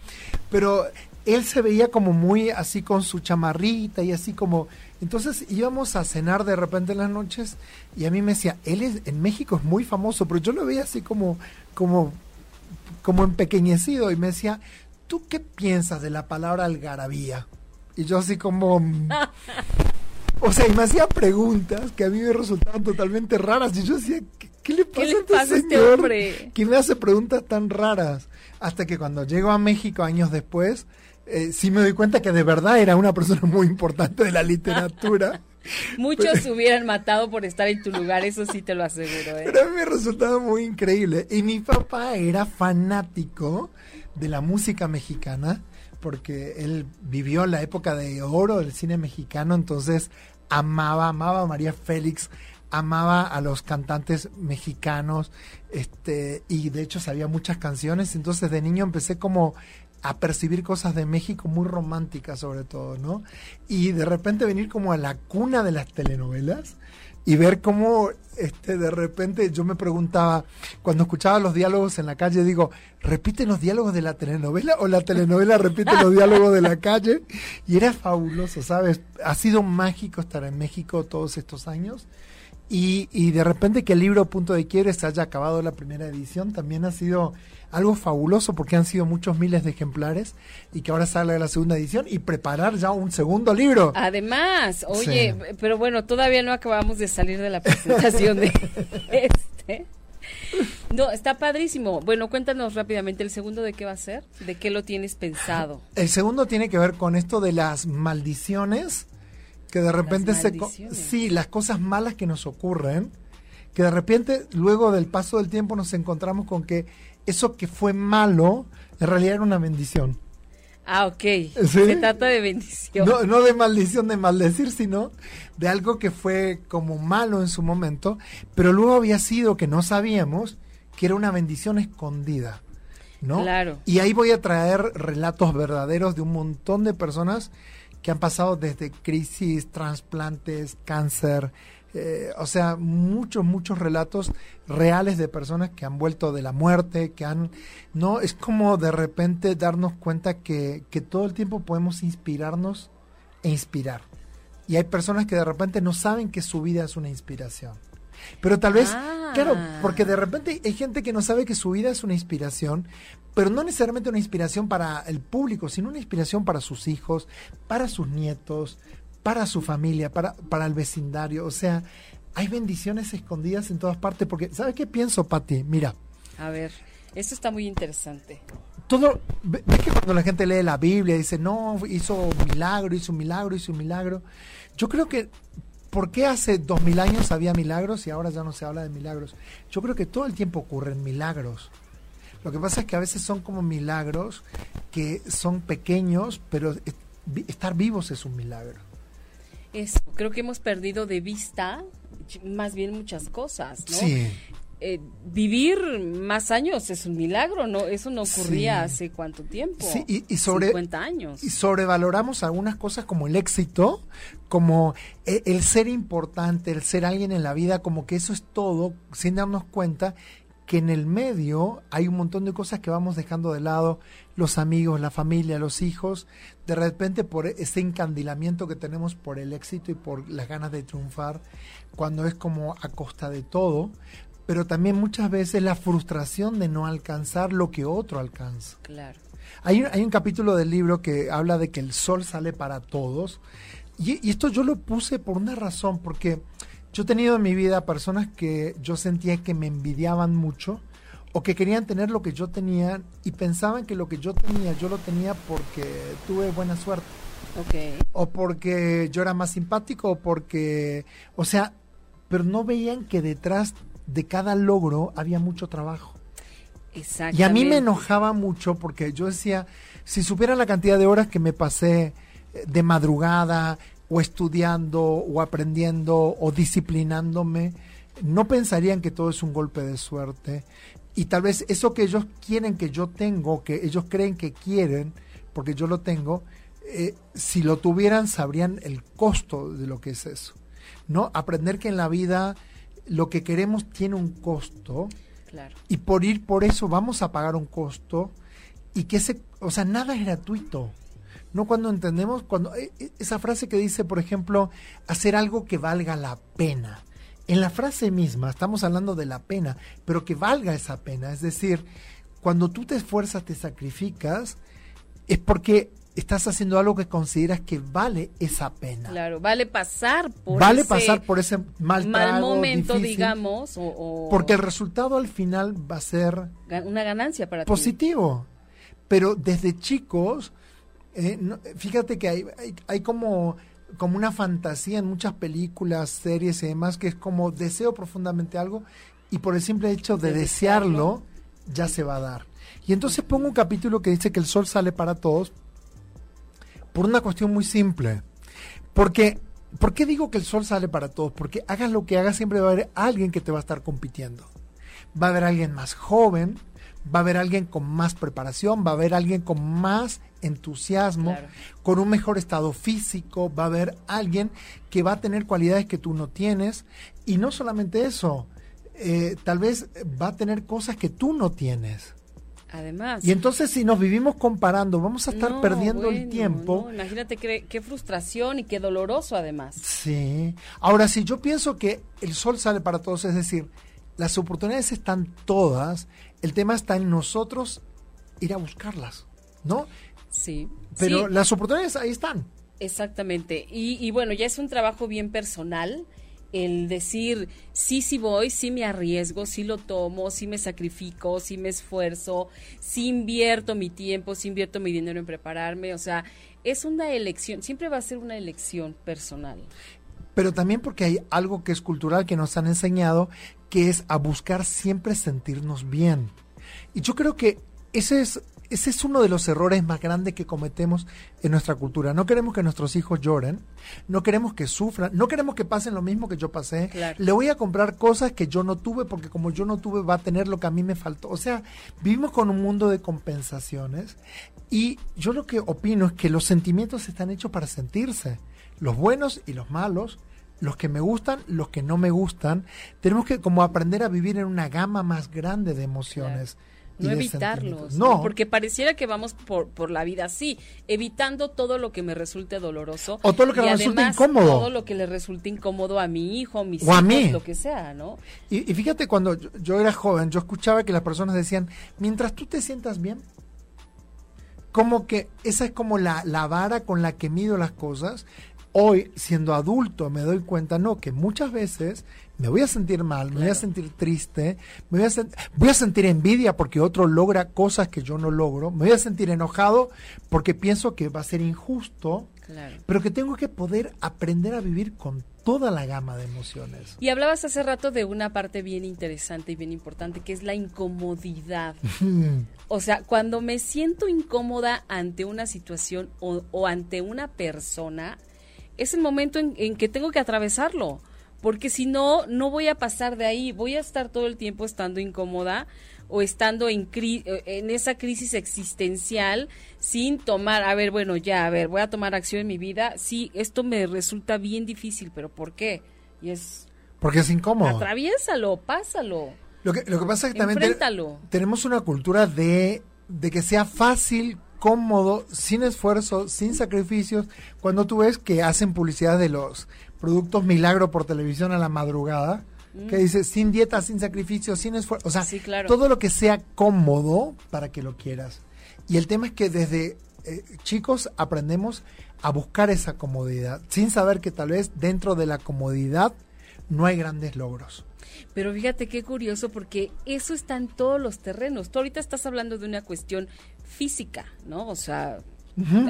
Pero él se veía como muy así con su chamarrita y así como... Entonces íbamos a cenar de repente en las noches y a mí me decía, él es, en México es muy famoso, pero yo lo veía así como, como, como empequeñecido y me decía, ¿tú qué piensas de la palabra algarabía? Y yo así como... O sea, y me hacía preguntas que a mí me resultaban totalmente raras. Y yo decía, ¿qué, le pasa, a este, este hombre? Que me hace preguntas tan raras. Hasta que cuando llego a México años después, eh, sí me doy cuenta que de verdad era una persona muy importante de la literatura. Muchos se hubieran matado por estar en tu lugar, eso sí te lo aseguro. ¿eh? Pero a mí me resultaba muy increíble. Y mi papá era fanático de la música mexicana porque él vivió la época de oro del cine mexicano, entonces amaba, amaba a María Félix, amaba a los cantantes mexicanos, este, y de hecho sabía muchas canciones, entonces de niño empecé como a percibir cosas de México muy románticas sobre todo, ¿no? Y de repente venir como a la cuna de las telenovelas y ver cómo este, de repente yo me preguntaba, cuando escuchaba los diálogos en la calle, digo, ¿repiten los diálogos de la telenovela o la telenovela repite los diálogos de la calle? Y era fabuloso, ¿sabes? Ha sido mágico estar en México todos estos años. Y, y de repente que el libro Punto de Quiebre se haya acabado la primera edición también ha sido algo fabuloso porque han sido muchos miles de ejemplares y que ahora sale la segunda edición y preparar ya un segundo libro. Además, oye, pero bueno, todavía no acabamos de salir de la presentación de este. No, está padrísimo. Bueno, cuéntanos rápidamente el segundo de qué va a ser, de qué lo tienes pensado. El segundo tiene que ver con esto de las maldiciones, que de repente se sí, las cosas malas que nos ocurren, que de repente luego del paso del tiempo nos encontramos con que eso que fue malo, en realidad era una bendición. Ah, ok. Se trata de bendición. No, no de maldición, de maldecir, sino de algo que fue como malo en su momento, pero luego había sido que no sabíamos que era una bendición escondida. ¿no? Claro. Y ahí voy a traer relatos verdaderos de un montón de personas que han pasado desde crisis, trasplantes, cáncer, eh, o sea, muchos, muchos relatos reales de personas que han vuelto de la muerte, que han, no, es como de repente darnos cuenta que, que todo el tiempo podemos inspirarnos e inspirar. Y hay personas que de repente no saben que su vida es una inspiración. Pero tal vez, ah. claro, porque de repente hay gente que no sabe que su vida es una inspiración, pero no necesariamente una inspiración para el público, sino una inspiración para sus hijos, para sus nietos, para su familia, para, para el vecindario. O sea, hay bendiciones escondidas en todas partes, porque, ¿sabes qué pienso, Pati? Mira. A ver, esto está muy interesante. Todo, ves que cuando la gente lee la Biblia dice, no, hizo un milagro, hizo un milagro, hizo un milagro. Yo creo que ¿Por qué hace dos mil años había milagros y ahora ya no se habla de milagros? Yo creo que todo el tiempo ocurren milagros. Lo que pasa es que a veces son como milagros que son pequeños, pero estar vivos es un milagro. Es, creo que hemos perdido de vista más bien muchas cosas, ¿no? Sí. Eh, vivir más años es un milagro, ¿no? Eso no ocurría hace cuánto tiempo. Sí, y, sobre, 50 años. Y sobrevaloramos algunas cosas como el éxito, como el, el ser importante, el ser alguien en la vida, como que eso es todo, sin darnos cuenta que en el medio hay un montón de cosas que vamos dejando de lado, los amigos, la familia, los hijos, de repente por ese encandilamiento que tenemos por el éxito y por las ganas de triunfar, cuando es como a costa de todo, pero también muchas veces la frustración de no alcanzar lo que otro alcanza. Claro. Hay, hay un capítulo del libro que habla de que el sol sale para todos, y, y esto yo lo puse por una razón, porque yo he tenido en mi vida personas que yo sentía que me envidiaban mucho o que querían tener lo que yo tenía y pensaban que lo que yo tenía yo lo tenía porque tuve buena suerte. Okay. O porque yo era más simpático o porque, o sea, pero no veían que detrás de cada logro había mucho trabajo. Y a mí me enojaba mucho porque yo decía, si supiera la cantidad de horas que me pasé de madrugada, o estudiando o aprendiendo o disciplinándome, no pensarían que todo es un golpe de suerte. Y tal vez eso que ellos quieren que yo tengo, que ellos creen que quieren, porque yo lo tengo, eh, si lo tuvieran sabrían el costo de lo que es eso. ¿No? Aprender que en la vida lo que queremos tiene un costo. Claro. Y por ir por eso vamos a pagar un costo. Y que ese, o sea, nada es gratuito no cuando entendemos, cuando eh, eh, esa frase que dice, por ejemplo, hacer algo que valga la pena. En la frase misma estamos hablando de la pena, pero que valga esa pena. Es decir, cuando tú te esfuerzas, te sacrificas, es porque estás haciendo algo que consideras que vale esa pena. Claro, vale pasar por vale ese pasar por ese mal, mal momento, digamos, porque el resultado al final va a ser una ganancia para positivo. Pero desde chicos eh, fíjate que hay, hay, como, como una fantasía en muchas películas, series y demás, que es como deseo profundamente algo y por el simple hecho de, desearlo, ya se va a dar. Y entonces pongo un capítulo que dice que el sol sale para todos por una cuestión muy simple. Porque, ¿por qué digo que el sol sale para todos? Porque hagas lo que hagas, siempre va a haber alguien que te va a estar compitiendo. Va a haber alguien más joven, va a haber alguien con más preparación, va a haber alguien con más entusiasmo, con un mejor estado físico, va a haber alguien que va a tener cualidades que tú no tienes y no solamente eso, eh, tal vez va a tener cosas que tú no tienes. Además. Y entonces si nos vivimos comparando, vamos a estar perdiendo el tiempo. imagínate qué, qué, frustración y qué doloroso además. Sí. Ahora, si yo pienso que el sol sale para todos, es decir, las oportunidades están todas, el tema está en nosotros ir a buscarlas, ¿no? Sí. Pero las oportunidades ahí están. Exactamente. Y, bueno, ya es un trabajo bien personal el decir, sí, sí voy, sí me arriesgo, sí lo tomo, sí me sacrifico, sí me esfuerzo, sí invierto mi tiempo, sí invierto mi dinero en prepararme. O sea, es una elección, siempre va a ser una elección personal. Pero también porque hay algo que es cultural que nos han enseñado, que es a buscar siempre sentirnos bien. Y yo creo que ese es ese es uno de los errores más grandes que cometemos en nuestra cultura. No queremos que nuestros hijos lloren, no queremos que sufran, no queremos que pasen lo mismo que yo pasé. Le voy a comprar cosas que yo no tuve porque como yo no tuve va a tener lo que a mí me faltó. O sea, vivimos con un mundo de compensaciones y yo lo que opino es que los sentimientos están hechos para sentirse, los buenos y los malos los que me gustan, los que no me gustan. Tenemos que como aprender a vivir en una gama más grande de emociones no evitarlos, no. porque pareciera que vamos por, por la vida así, evitando todo lo que me resulte doloroso. O todo lo que me resulte incómodo. Todo lo que le resulte incómodo a mi hijo, a mis o a mí. lo que sea, ¿no? Y, fíjate, cuando yo, era joven, yo escuchaba que las personas decían, mientras tú te sientas bien, como que esa es como la, la vara con la que mido las cosas. Hoy, siendo adulto, me doy cuenta, no, que muchas veces me voy a sentir mal, me voy a sentir triste, me voy a, voy a sentir envidia porque otro logra cosas que yo no logro, me voy a sentir enojado porque pienso que va a ser injusto, pero que tengo que poder aprender a vivir con toda la gama de emociones. Y hablabas hace rato de una parte bien interesante y bien importante, que es la incomodidad. o sea, cuando me siento incómoda ante una situación o, ante una persona, es el momento en que tengo que atravesarlo porque si no, no voy a pasar de ahí, voy a estar todo el tiempo estando incómoda o estando en, eh, en esa crisis existencial sin tomar, a ver, bueno, ya, a ver, voy a tomar acción en mi vida. Sí, esto me resulta bien difícil, pero ¿por qué? Y es... Porque es incómodo. Atraviésalo, pásalo. Lo que, lo que pasa es que también tenemos una cultura de, de que sea fácil cómodo, sin esfuerzo, sin sacrificios, cuando tú ves que hacen publicidad de los productos milagro por televisión a la madrugada, que mm. dice sin dieta, sin sacrificio, sin esfuerzo, o sea, todo lo que sea cómodo para que lo quieras. Y el tema es que desde eh, chicos aprendemos a buscar esa comodidad, sin saber que tal vez dentro de la comodidad no hay grandes logros. Pero fíjate qué curioso porque eso está en todos los terrenos. Tú ahorita estás hablando de una cuestión física, ¿no? O sea,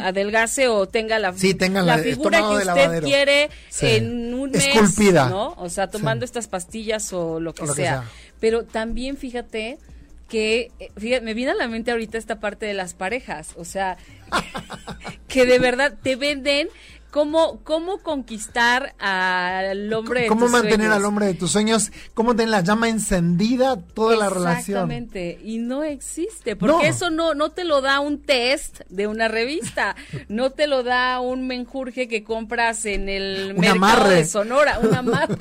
adelgase o tenga la, la, figura que usted quiere en un mes, Esculpida. ¿no? O sea, tomando estas pastillas o lo que, sea. Pero también fíjate que eh, me viene a la mente ahorita esta parte de las parejas, o sea, que de verdad te venden ¿Cómo, cómo conquistar al hombre de ¿Cómo mantener al hombre de tus sueños? ¿Cómo tener la llama encendida toda la relación? Exactamente, y no existe, porque eso no, no te lo da un test de una revista, no te lo da un menjurje que compras en el mercado de Sonora, una amarre.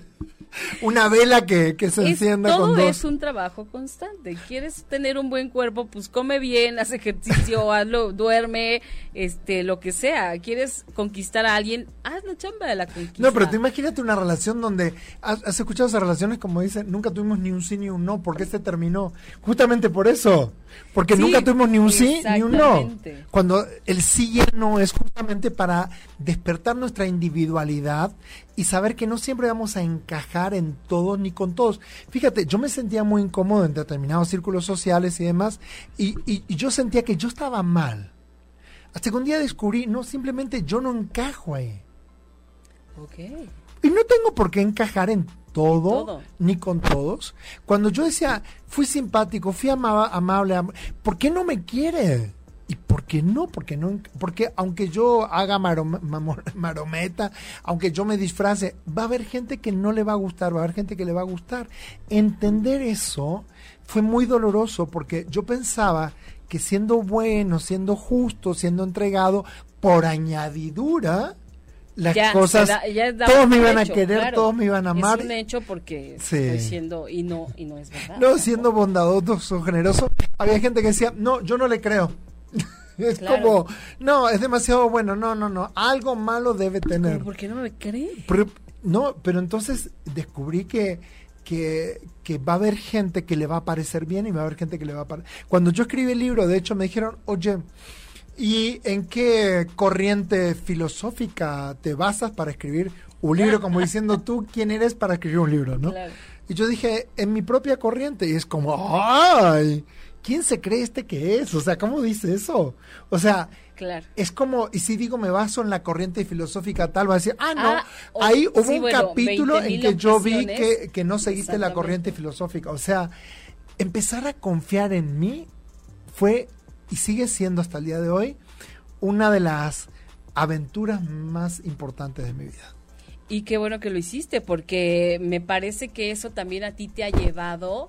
Una vela que, que se encienda todo es un trabajo constante. ¿Quieres tener un buen cuerpo? Pues come bien, haz ejercicio, hazlo, duerme, este, lo que sea. ¿Quieres conquistar a alguien? Haz la chamba de la conquista. No, pero te imagínate una relación donde has, escuchado esas relaciones como dicen, nunca tuvimos ni un sí ni un no, porque este terminó. Justamente por eso. Porque nunca tuvimos ni un sí ni un no. Cuando el sí y el no es justamente para despertar nuestra individualidad y saber que no siempre vamos a encajar en todos ni con todos. Fíjate, yo me sentía muy incómodo en determinados círculos sociales y demás, y, y, yo sentía que yo estaba mal. Hasta que un día descubrí, no, simplemente yo no encajo ahí. Ok. Y no tengo por qué encajar en todo, ni con todos. Cuando yo decía, fui simpático, fui amable, ¿por qué no me quiere? ¿Y por qué no? Porque no, porque aunque yo haga marometa, aunque yo me disfrace, va a haber gente que no le va a gustar, va a haber gente que le va a gustar. Entender eso fue muy doloroso porque yo pensaba que siendo bueno, siendo justo, siendo entregado, por añadidura, las cosas, todos me iban a querer, todos me iban a amar. Es un hecho porque estoy siendo, y no, y no es verdad. No, siendo bondadoso, generoso, había gente que decía, no, yo no le creo. es como, no, es demasiado bueno, no, no, no, algo malo debe tener. ¿Por qué no me cree? no, pero entonces descubrí que, que, que, va a haber gente que le va a parecer bien y va a haber gente que le va a parecer... Cuando yo escribí el libro, de hecho, me dijeron, oye, ¿Y en qué corriente filosófica te basas para escribir un libro? Como diciendo tú, ¿quién eres para escribir un libro? ¿no? Y yo dije, en mi propia corriente. Y es como, ¡ay! ¿Quién se cree este que es? O sea, ¿cómo dice eso? O sea, es como, y si digo me baso en la corriente filosófica tal, va a decir, ah, no, ah, ahí hubo un capítulo en que yo vi que, que no seguiste la corriente filosófica. O sea, empezar a confiar en mí fue y sigue siendo hasta el día de hoy una de las aventuras más importantes de mi vida. Y qué bueno que lo hiciste, porque me parece que eso también a ti te ha llevado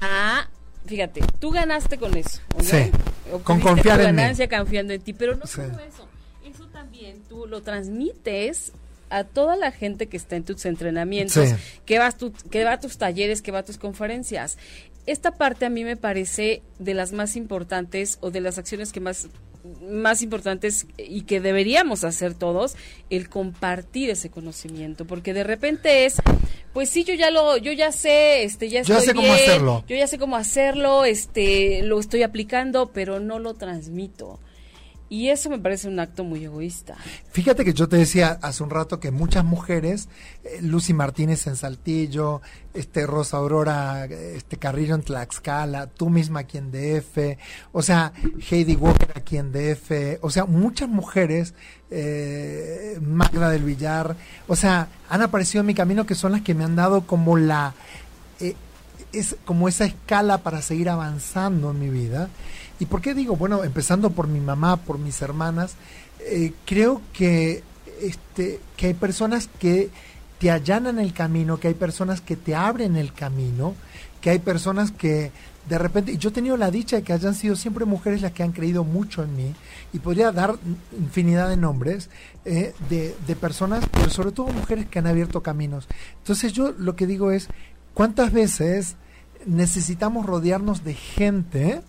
a fíjate, tú ganaste con eso. Sí, con confiar en ganancia confiando en ti, pero no solo eso, eso también tú lo transmites a toda la gente que está en tus entrenamientos, que, vas tu, que va a tus talleres, que va a tus conferencias. Esta parte a mí me parece de las más importantes o de las acciones que más más importantes y que deberíamos hacer todos el compartir ese conocimiento porque de repente es pues sí yo ya lo yo ya sé este ya estoy sé cómo hacerlo. yo ya sé cómo hacerlo este lo estoy aplicando pero no lo transmito y eso me parece un acto muy egoísta. Fíjate que yo te decía hace un rato que muchas mujeres, eh, Lucy Martínez en Saltillo, este Rosa Aurora, este Carrillo en Tlaxcala, tú misma aquí en DF, o sea, Heidi Walker aquí en DF, o sea, muchas mujeres, eh, Magda del Villar, o sea, han aparecido en mi camino que son las que me han dado como la, eh, es como esa escala para seguir avanzando en mi vida. ¿Y por qué digo? Bueno, empezando por mi mamá, por mis hermanas, eh, creo que, este, que hay personas que te allanan el camino, que hay personas que te abren el camino, que hay personas que de repente, yo he tenido la dicha de que hayan sido siempre mujeres las que han creído mucho en mí, y podría dar infinidad de nombres eh, de, de personas, pero sobre todo mujeres que han abierto caminos. Entonces yo lo que digo es, ¿cuántas veces necesitamos rodearnos de gente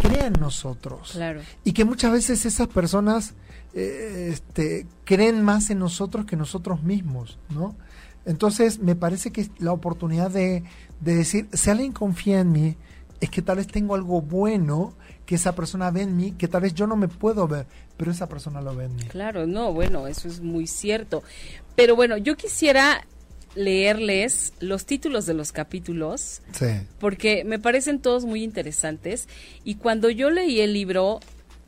crea en nosotros. Claro. Y que muchas veces esas personas eh, este, creen más en nosotros que nosotros mismos, ¿no? Entonces, me parece que la oportunidad de, de decir, si alguien confía en mí, es que tal vez tengo algo bueno que esa persona ve en mí, que tal vez yo no me puedo ver, pero esa persona lo ve en mí. Claro, no, bueno, eso es muy cierto. Pero bueno, yo quisiera leerles los títulos de los capítulos, porque me parecen todos muy interesantes. Y cuando yo leí el libro,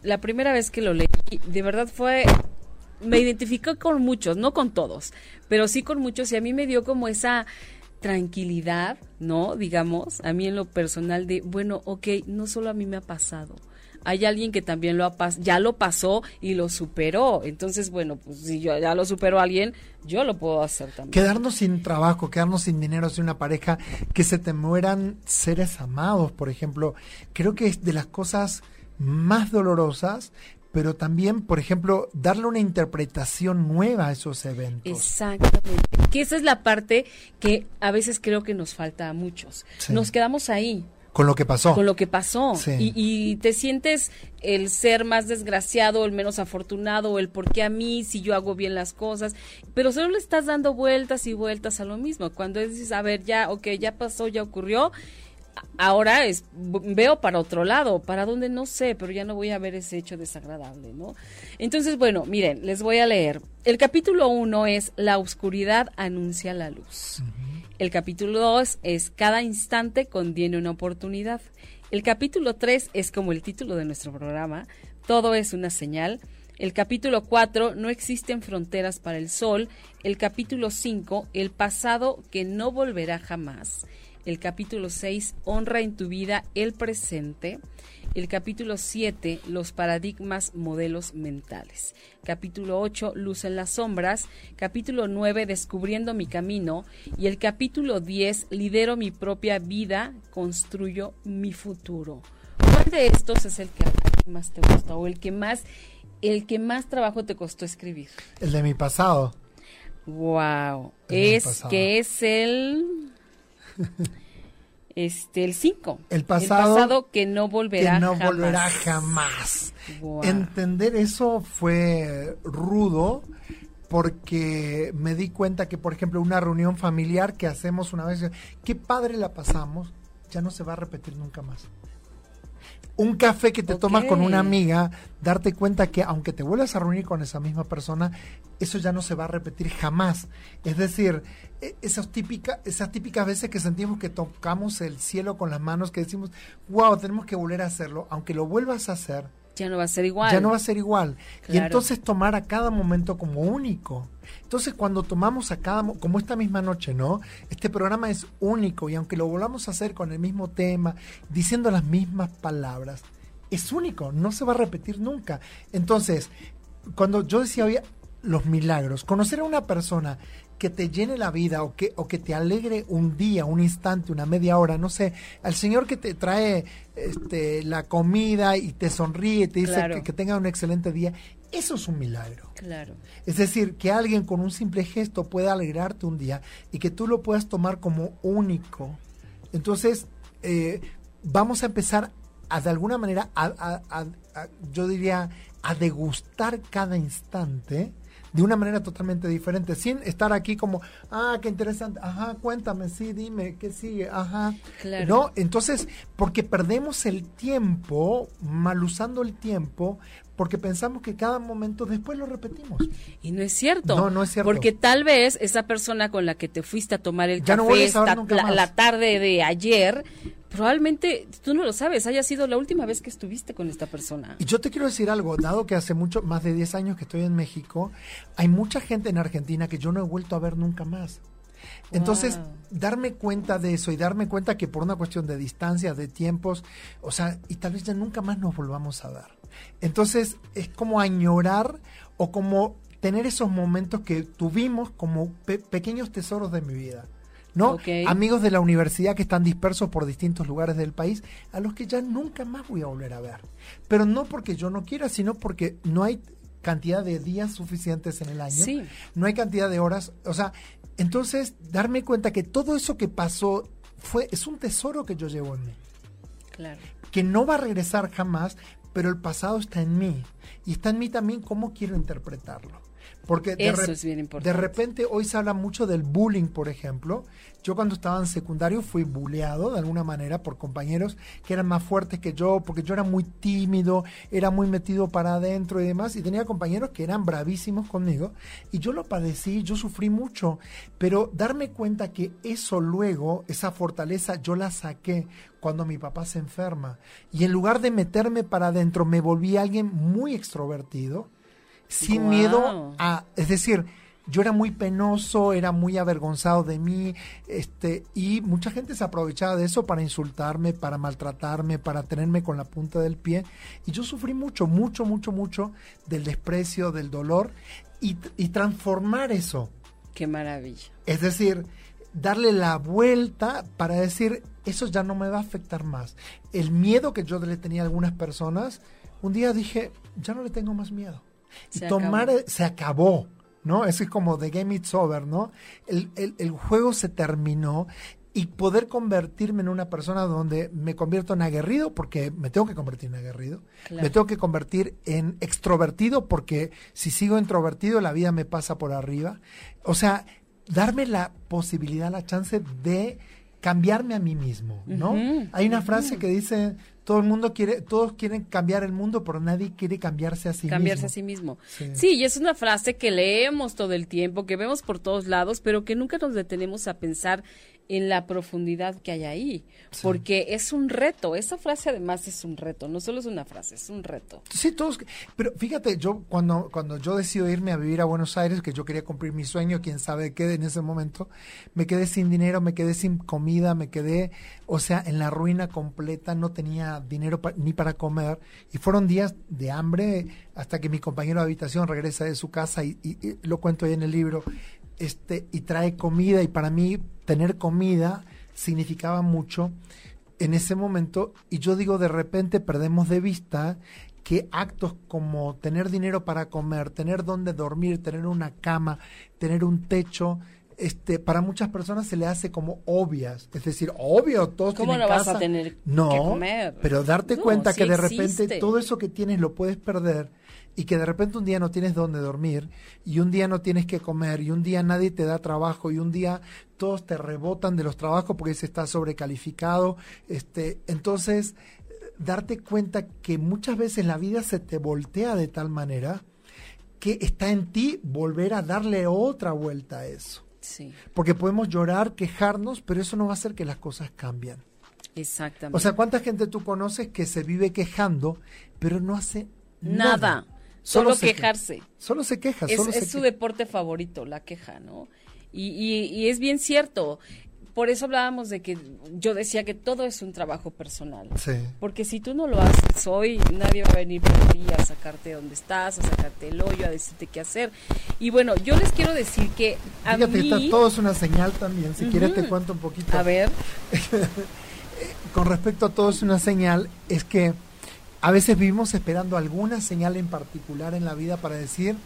la primera vez que lo leí, de verdad fue, me identificó con muchos, no con todos, pero sí con muchos y a mí me dio como esa tranquilidad, ¿no? Digamos, a mí en lo personal de, bueno, ok, no solo a mí me ha pasado hay alguien que también lo ha ya lo pasó y lo superó. Entonces, bueno, pues si yo ya lo superó alguien, yo lo puedo hacer también. Quedarnos sin trabajo, quedarnos sin dinero, sin una pareja, que se te mueran seres amados, por ejemplo, creo que es de las cosas más dolorosas pero también, por ejemplo, darle una interpretación nueva a esos eventos. Exactamente. Que esa es la parte que a veces creo que nos falta a muchos. Nos quedamos ahí. Con lo que pasó. Con lo que pasó. Y, te sientes el ser más desgraciado, el menos afortunado, el por qué a mí si yo hago bien las cosas, pero solo le estás dando vueltas y vueltas a lo mismo. Cuando dices, a ver, ya, ok, ya pasó, ya ocurrió, ahora es, veo para otro lado, para dónde no sé, pero ya no voy a ver ese hecho desagradable, ¿no? Entonces, bueno, miren, les voy a leer. El capítulo uno es La oscuridad anuncia la luz. El capítulo 2 es Cada instante contiene una oportunidad. El capítulo 3 es como el título de nuestro programa, Todo es una señal. El capítulo 4, No existen fronteras para el sol. El capítulo 5, El pasado que no volverá jamás. El capítulo 6, Honra en tu vida el presente el capítulo 7, los paradigmas modelos mentales. Capítulo 8, luz en las sombras. Capítulo 9, descubriendo mi camino. Y el capítulo 10, lidero mi propia vida, construyo mi futuro. ¿Cuál de estos es el que más te gusta o el que más, el que más trabajo te costó escribir? El de mi pasado. Wow. es que es el este el 5. El pasado, que no volverá que no volverá jamás. Entender eso fue rudo porque me di cuenta que, por ejemplo, una reunión familiar que hacemos una vez, qué padre la pasamos, ya no se va a repetir nunca más un café que te tomas con una amiga, darte cuenta que aunque te vuelvas a reunir con esa misma persona, eso ya no se va a repetir jamás. Es decir, e, esas típicas, esas típicas veces que sentimos que tocamos el cielo con las manos, que decimos, wow, tenemos que volver a hacerlo, aunque lo vuelvas a hacer, ya no va a ser igual. Ya no va a ser igual. Y entonces tomar a cada momento como único. Entonces cuando tomamos a cada, como esta misma noche, ¿no? Este programa es único y aunque lo volvamos a hacer con el mismo tema, diciendo las mismas palabras, es único, no se va a repetir nunca. Entonces, cuando yo decía hoy los milagros, conocer a una persona que te llene la vida o que, o que te alegre un día, un instante, una media hora, no sé, al Señor que te trae este, la comida y te sonríe, te dice que, que tenga un excelente día, eso es un milagro. Claro. Es decir, que alguien con un simple gesto pueda alegrarte un día y que tú lo puedas tomar como único. Entonces, eh, vamos a empezar a, de alguna manera, a, yo diría, a degustar cada instante de una manera totalmente diferente, sin estar aquí como, ah, qué interesante, ajá, cuéntame, sí, dime, ¿qué sigue? Ajá. Claro. No, entonces, porque perdemos el tiempo, mal usando el tiempo, porque pensamos que cada momento después lo repetimos. Y no es cierto. No, no es cierto. Porque tal vez esa persona con la que te fuiste a tomar el café la, tarde de ayer, probablemente tú no lo sabes, haya sido la última vez que estuviste con esta persona. Y yo te quiero decir algo, dado que hace mucho, más de 10 años que estoy en México, hay mucha gente en Argentina que yo no he vuelto a ver nunca más. Entonces, darme cuenta de eso y darme cuenta que por una cuestión de distancia, de tiempos, o sea, y tal vez ya nunca más nos volvamos a dar. Entonces, es como añorar o como tener esos momentos que tuvimos como pequeños tesoros de mi vida. ¿no? Amigos de la universidad que están dispersos por distintos lugares del país, a los que ya nunca más voy a volver a ver. Pero no porque yo no quiera, sino porque no hay cantidad de días suficientes en el año. No hay cantidad de horas. O sea, entonces darme cuenta que todo eso que pasó fue, es un tesoro que yo llevo en mí. Claro. Que no va a regresar jamás, pero el pasado está en mí. Y está en mí también cómo quiero interpretarlo. Porque de, de repente hoy se habla mucho del bullying, por ejemplo. Yo cuando estaba en secundario fui bulleado de alguna manera por compañeros que eran más fuertes que yo, porque yo era muy tímido, era muy metido para adentro y demás, y tenía compañeros que eran bravísimos conmigo, y yo lo padecí, yo sufrí mucho, pero darme cuenta que eso luego, esa fortaleza, yo la saqué cuando mi papá se enferma, y en lugar de meterme para adentro, me volví alguien muy extrovertido, sin miedo a, es decir, yo era muy penoso, era muy avergonzado de mí, este, y mucha gente se aprovechaba de eso para insultarme, para maltratarme, para tenerme con la punta del pie, y yo sufrí mucho, mucho, mucho, mucho del desprecio, del dolor, y, y transformar eso. Qué maravilla. Es decir, darle la vuelta para decir, eso ya no me va a afectar más. El miedo que yo le tenía a algunas personas, un día dije, ya no le tengo más miedo y tomar, se acabó, ¿no? Es como The Game It's Over, ¿no? El, el, juego se terminó y poder convertirme en una persona donde me convierto en aguerrido porque me tengo que convertir en aguerrido, me tengo que convertir en extrovertido porque si sigo introvertido la vida me pasa por arriba. O sea, darme la posibilidad, la chance de cambiarme a mí mismo, ¿no? Hay una frase que dice, todo el mundo quiere, todos quieren cambiar el mundo, pero nadie quiere cambiarse a sí mismo. Cambiarse a sí mismo. Sí. y es una frase que leemos todo el tiempo, que vemos por todos lados, pero que nunca nos detenemos a pensar en la profundidad que hay ahí, porque es un reto, esa frase además es un reto, no solo es una frase, es un reto. Sí, todos, pero fíjate, yo cuando, cuando yo decido irme a vivir a Buenos Aires, que yo quería cumplir mi sueño, quién sabe qué en ese momento, me quedé sin dinero, me quedé sin comida, me quedé, o sea, en la ruina completa, no tenía dinero ni para comer, y fueron días de hambre hasta que mi compañero de habitación regresa de su casa y, y lo cuento ahí en el libro, este, y trae comida, y para mí tener comida significaba mucho en ese momento, y yo digo, de repente perdemos de vista que actos como tener dinero para comer, tener donde dormir, tener una cama, tener un techo, este, para muchas personas se le hace como obvias. Es decir, obvio, todos ¿Cómo no vas a tener no, que comer? Pero darte cuenta que de repente todo eso que tienes lo puedes perder y que de repente un día no tienes dónde dormir y un día no tienes que comer y un día nadie te da trabajo y un día todos te rebotan de los trabajos porque se está sobrecalificado. Este, entonces, darte cuenta que muchas veces la vida se te voltea de tal manera que está en ti volver a darle otra vuelta a eso. Sí. Porque podemos llorar, quejarnos, pero eso no va a hacer que las cosas cambien. Exactamente. O sea, ¿cuánta gente tú conoces que se vive quejando, pero no hace nada? Solo, quejarse. solo se queja. Es, su deporte favorito, la queja, ¿no? Y, y, es bien cierto. Por eso hablábamos de que yo decía que todo es un trabajo personal. Sí. Porque si tú no lo haces hoy, nadie va a venir por ti a sacarte donde estás, a sacarte el hoyo, a decirte qué hacer. Y bueno, yo les quiero decir que a Fíjate, mí... todo es una señal también. Si quieres te cuento un poquito. A ver. Con respecto a todo es una señal, es que a veces vivimos esperando alguna señal en particular en la vida para decir,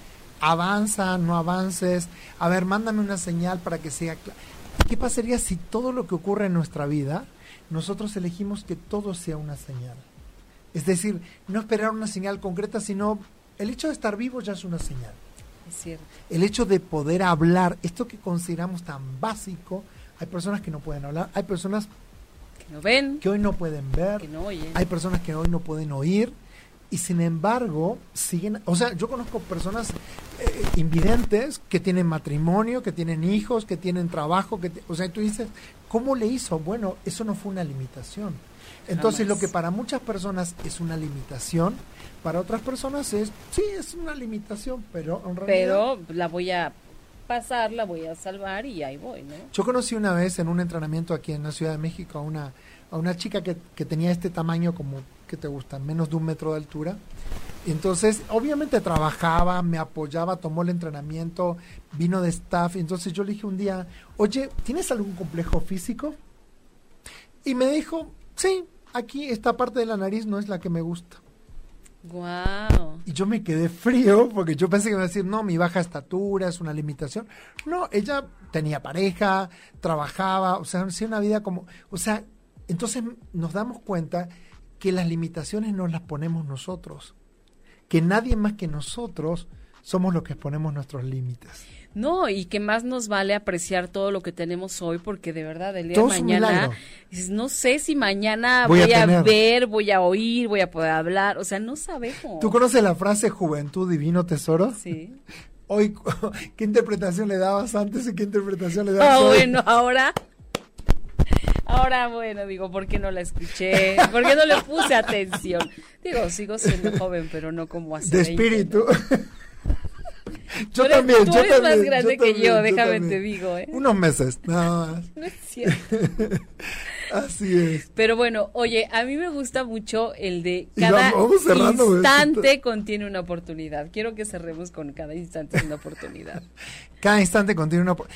avanza, no avances, a ver, mándame una señal para que sea claro. ¿Qué pasaría si todo lo que ocurre en nuestra vida, nosotros elegimos que todo sea una señal? Es decir, no esperar una señal concreta, sino el hecho de estar vivo ya es una señal. Es cierto. El hecho de poder hablar, esto que consideramos tan básico, hay personas que no pueden hablar, hay personas que no ven, que hoy no pueden ver, que no oyen. hay personas que hoy no pueden oír y sin embargo siguen, o sea, yo conozco personas eh, invidentes que tienen matrimonio, que tienen hijos, que tienen trabajo, que o sea, tú dices, ¿cómo le hizo? Bueno, eso no fue una limitación. Entonces, Jamás. lo que para muchas personas es una limitación, para otras personas es, sí, es una limitación, pero en realidad... Pero la voy a pasar, la voy a salvar y ahí voy, ¿no? Yo conocí una vez en un entrenamiento aquí en la Ciudad de México a una, a una chica que, que tenía este tamaño como, ¿qué te gusta? Menos de un metro de altura. Entonces, obviamente trabajaba, me apoyaba, tomó el entrenamiento, vino de staff. Entonces yo le dije un día, oye, ¿tienes algún complejo físico? Y me dijo, sí, aquí esta parte de la nariz no es la que me gusta. Wow. Y yo me quedé frío porque yo pensé que iba a decir, no, mi baja estatura es una limitación. No, ella tenía pareja, trabajaba, o sea, hacía una vida como, o sea, entonces nos damos cuenta que las limitaciones nos las ponemos nosotros, que nadie más que nosotros somos los que ponemos nuestros límites. No, y que más nos vale apreciar todo lo que tenemos hoy, porque de verdad, el día Todo de mañana, dices, no sé si mañana Voy voy, a ver, voy a oír, voy a poder hablar, o sea, no sabemos. ¿Tú conoces la frase juventud divino tesoro? Sí. Hoy, ¿qué interpretación le dabas antes y qué interpretación le dabas Ah, bueno, ahora. Ahora, bueno, digo, ¿por qué no la escuché? ¿Por qué no le puse atención? Digo, sigo siendo joven, pero no como hace de 20, espíritu. ¿no? Yo eres- también, tú yo eres también. más grande que también, yo, déjame también. te digo, ¿eh? Unos meses, nada más. No es cierto. Así es. Pero bueno, oye, a mí me gusta mucho el de cada cerrando, instante contiene una oportunidad. Quiero que cerremos con cada instante una oportunidad. Cada instante contiene una... po-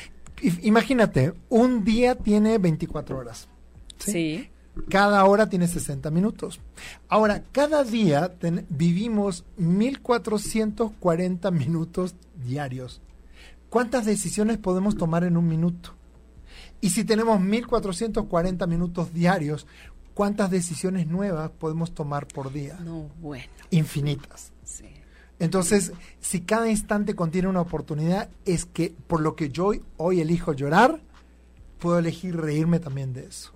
I- Imagínate, un día tiene 24 horas. ¿sí? Sí. Cada hora tiene 60 minutos. Ahora, cada día ten- vivimos 1440 minutos diarios. ¿Cuántas decisiones podemos tomar en un minuto? Y si tenemos 1440 minutos diarios, ¿cuántas decisiones nuevas podemos tomar por día? No, bueno, Infinitas. sí. Entonces, si cada instante contiene una oportunidad, es que por lo que yo hoy, hoy elijo llorar, puedo elegir reírme también de eso.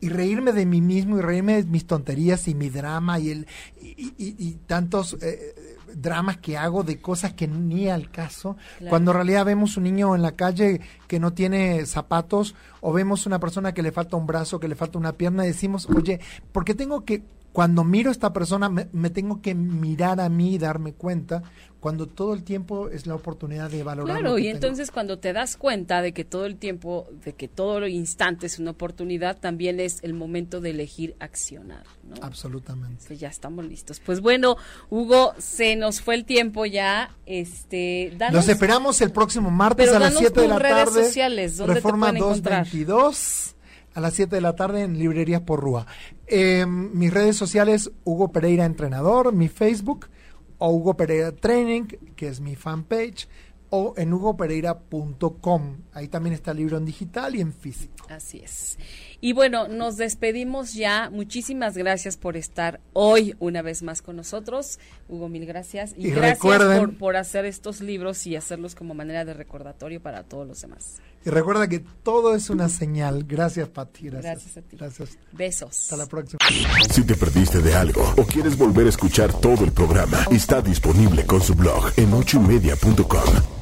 Y reírme de mí mismo y reírme de mis tonterías y mi drama y, el, y, y- y tantos eh, dramas que hago de cosas que ni al caso. Claro. Cuando en realidad vemos un niño en la calle que no tiene zapatos o vemos una persona que le falta un brazo, que le falta una pierna y decimos, oye, ¿por qué tengo que, cuando miro a esta persona, me, me tengo que mirar a mí y darme cuenta cuando todo el tiempo es la oportunidad de valorar? Claro, y tengo? entonces cuando te das cuenta de que todo el tiempo, de que todo el instante es una oportunidad, también es el momento de elegir accionar, ¿no? Absolutamente. Que ya estamos listos. Pues bueno, Hugo, se nos fue el tiempo ya. Este, danos, Los esperamos el próximo martes a las danos 7 de la redes tarde. sociales, ¿dónde te Reforma pueden encontrar? 222 a las 7 de la tarde en Librerías por Rúa. Eh, mis redes sociales, Hugo Pereira Entrenador, mi Facebook, o Hugo Pereira Training, que es mi fanpage, o en hugopereira.com. Ahí también está el libro en digital y en físico. Así es. Y bueno, nos despedimos ya. Muchísimas gracias por estar hoy una vez más con nosotros. Hugo, mil gracias. Y, Y gracias recuerden- por, por hacer estos libros y hacerlos como manera de recordatorio para todos los demás. Y recuerda que todo es una señal. Gracias, Pati. Gracias. Gracias a ti. Gracias. Besos. Hasta la próxima. Si te perdiste de algo o quieres volver a escuchar todo el programa, está disponible con su blog en ochoymedia.com.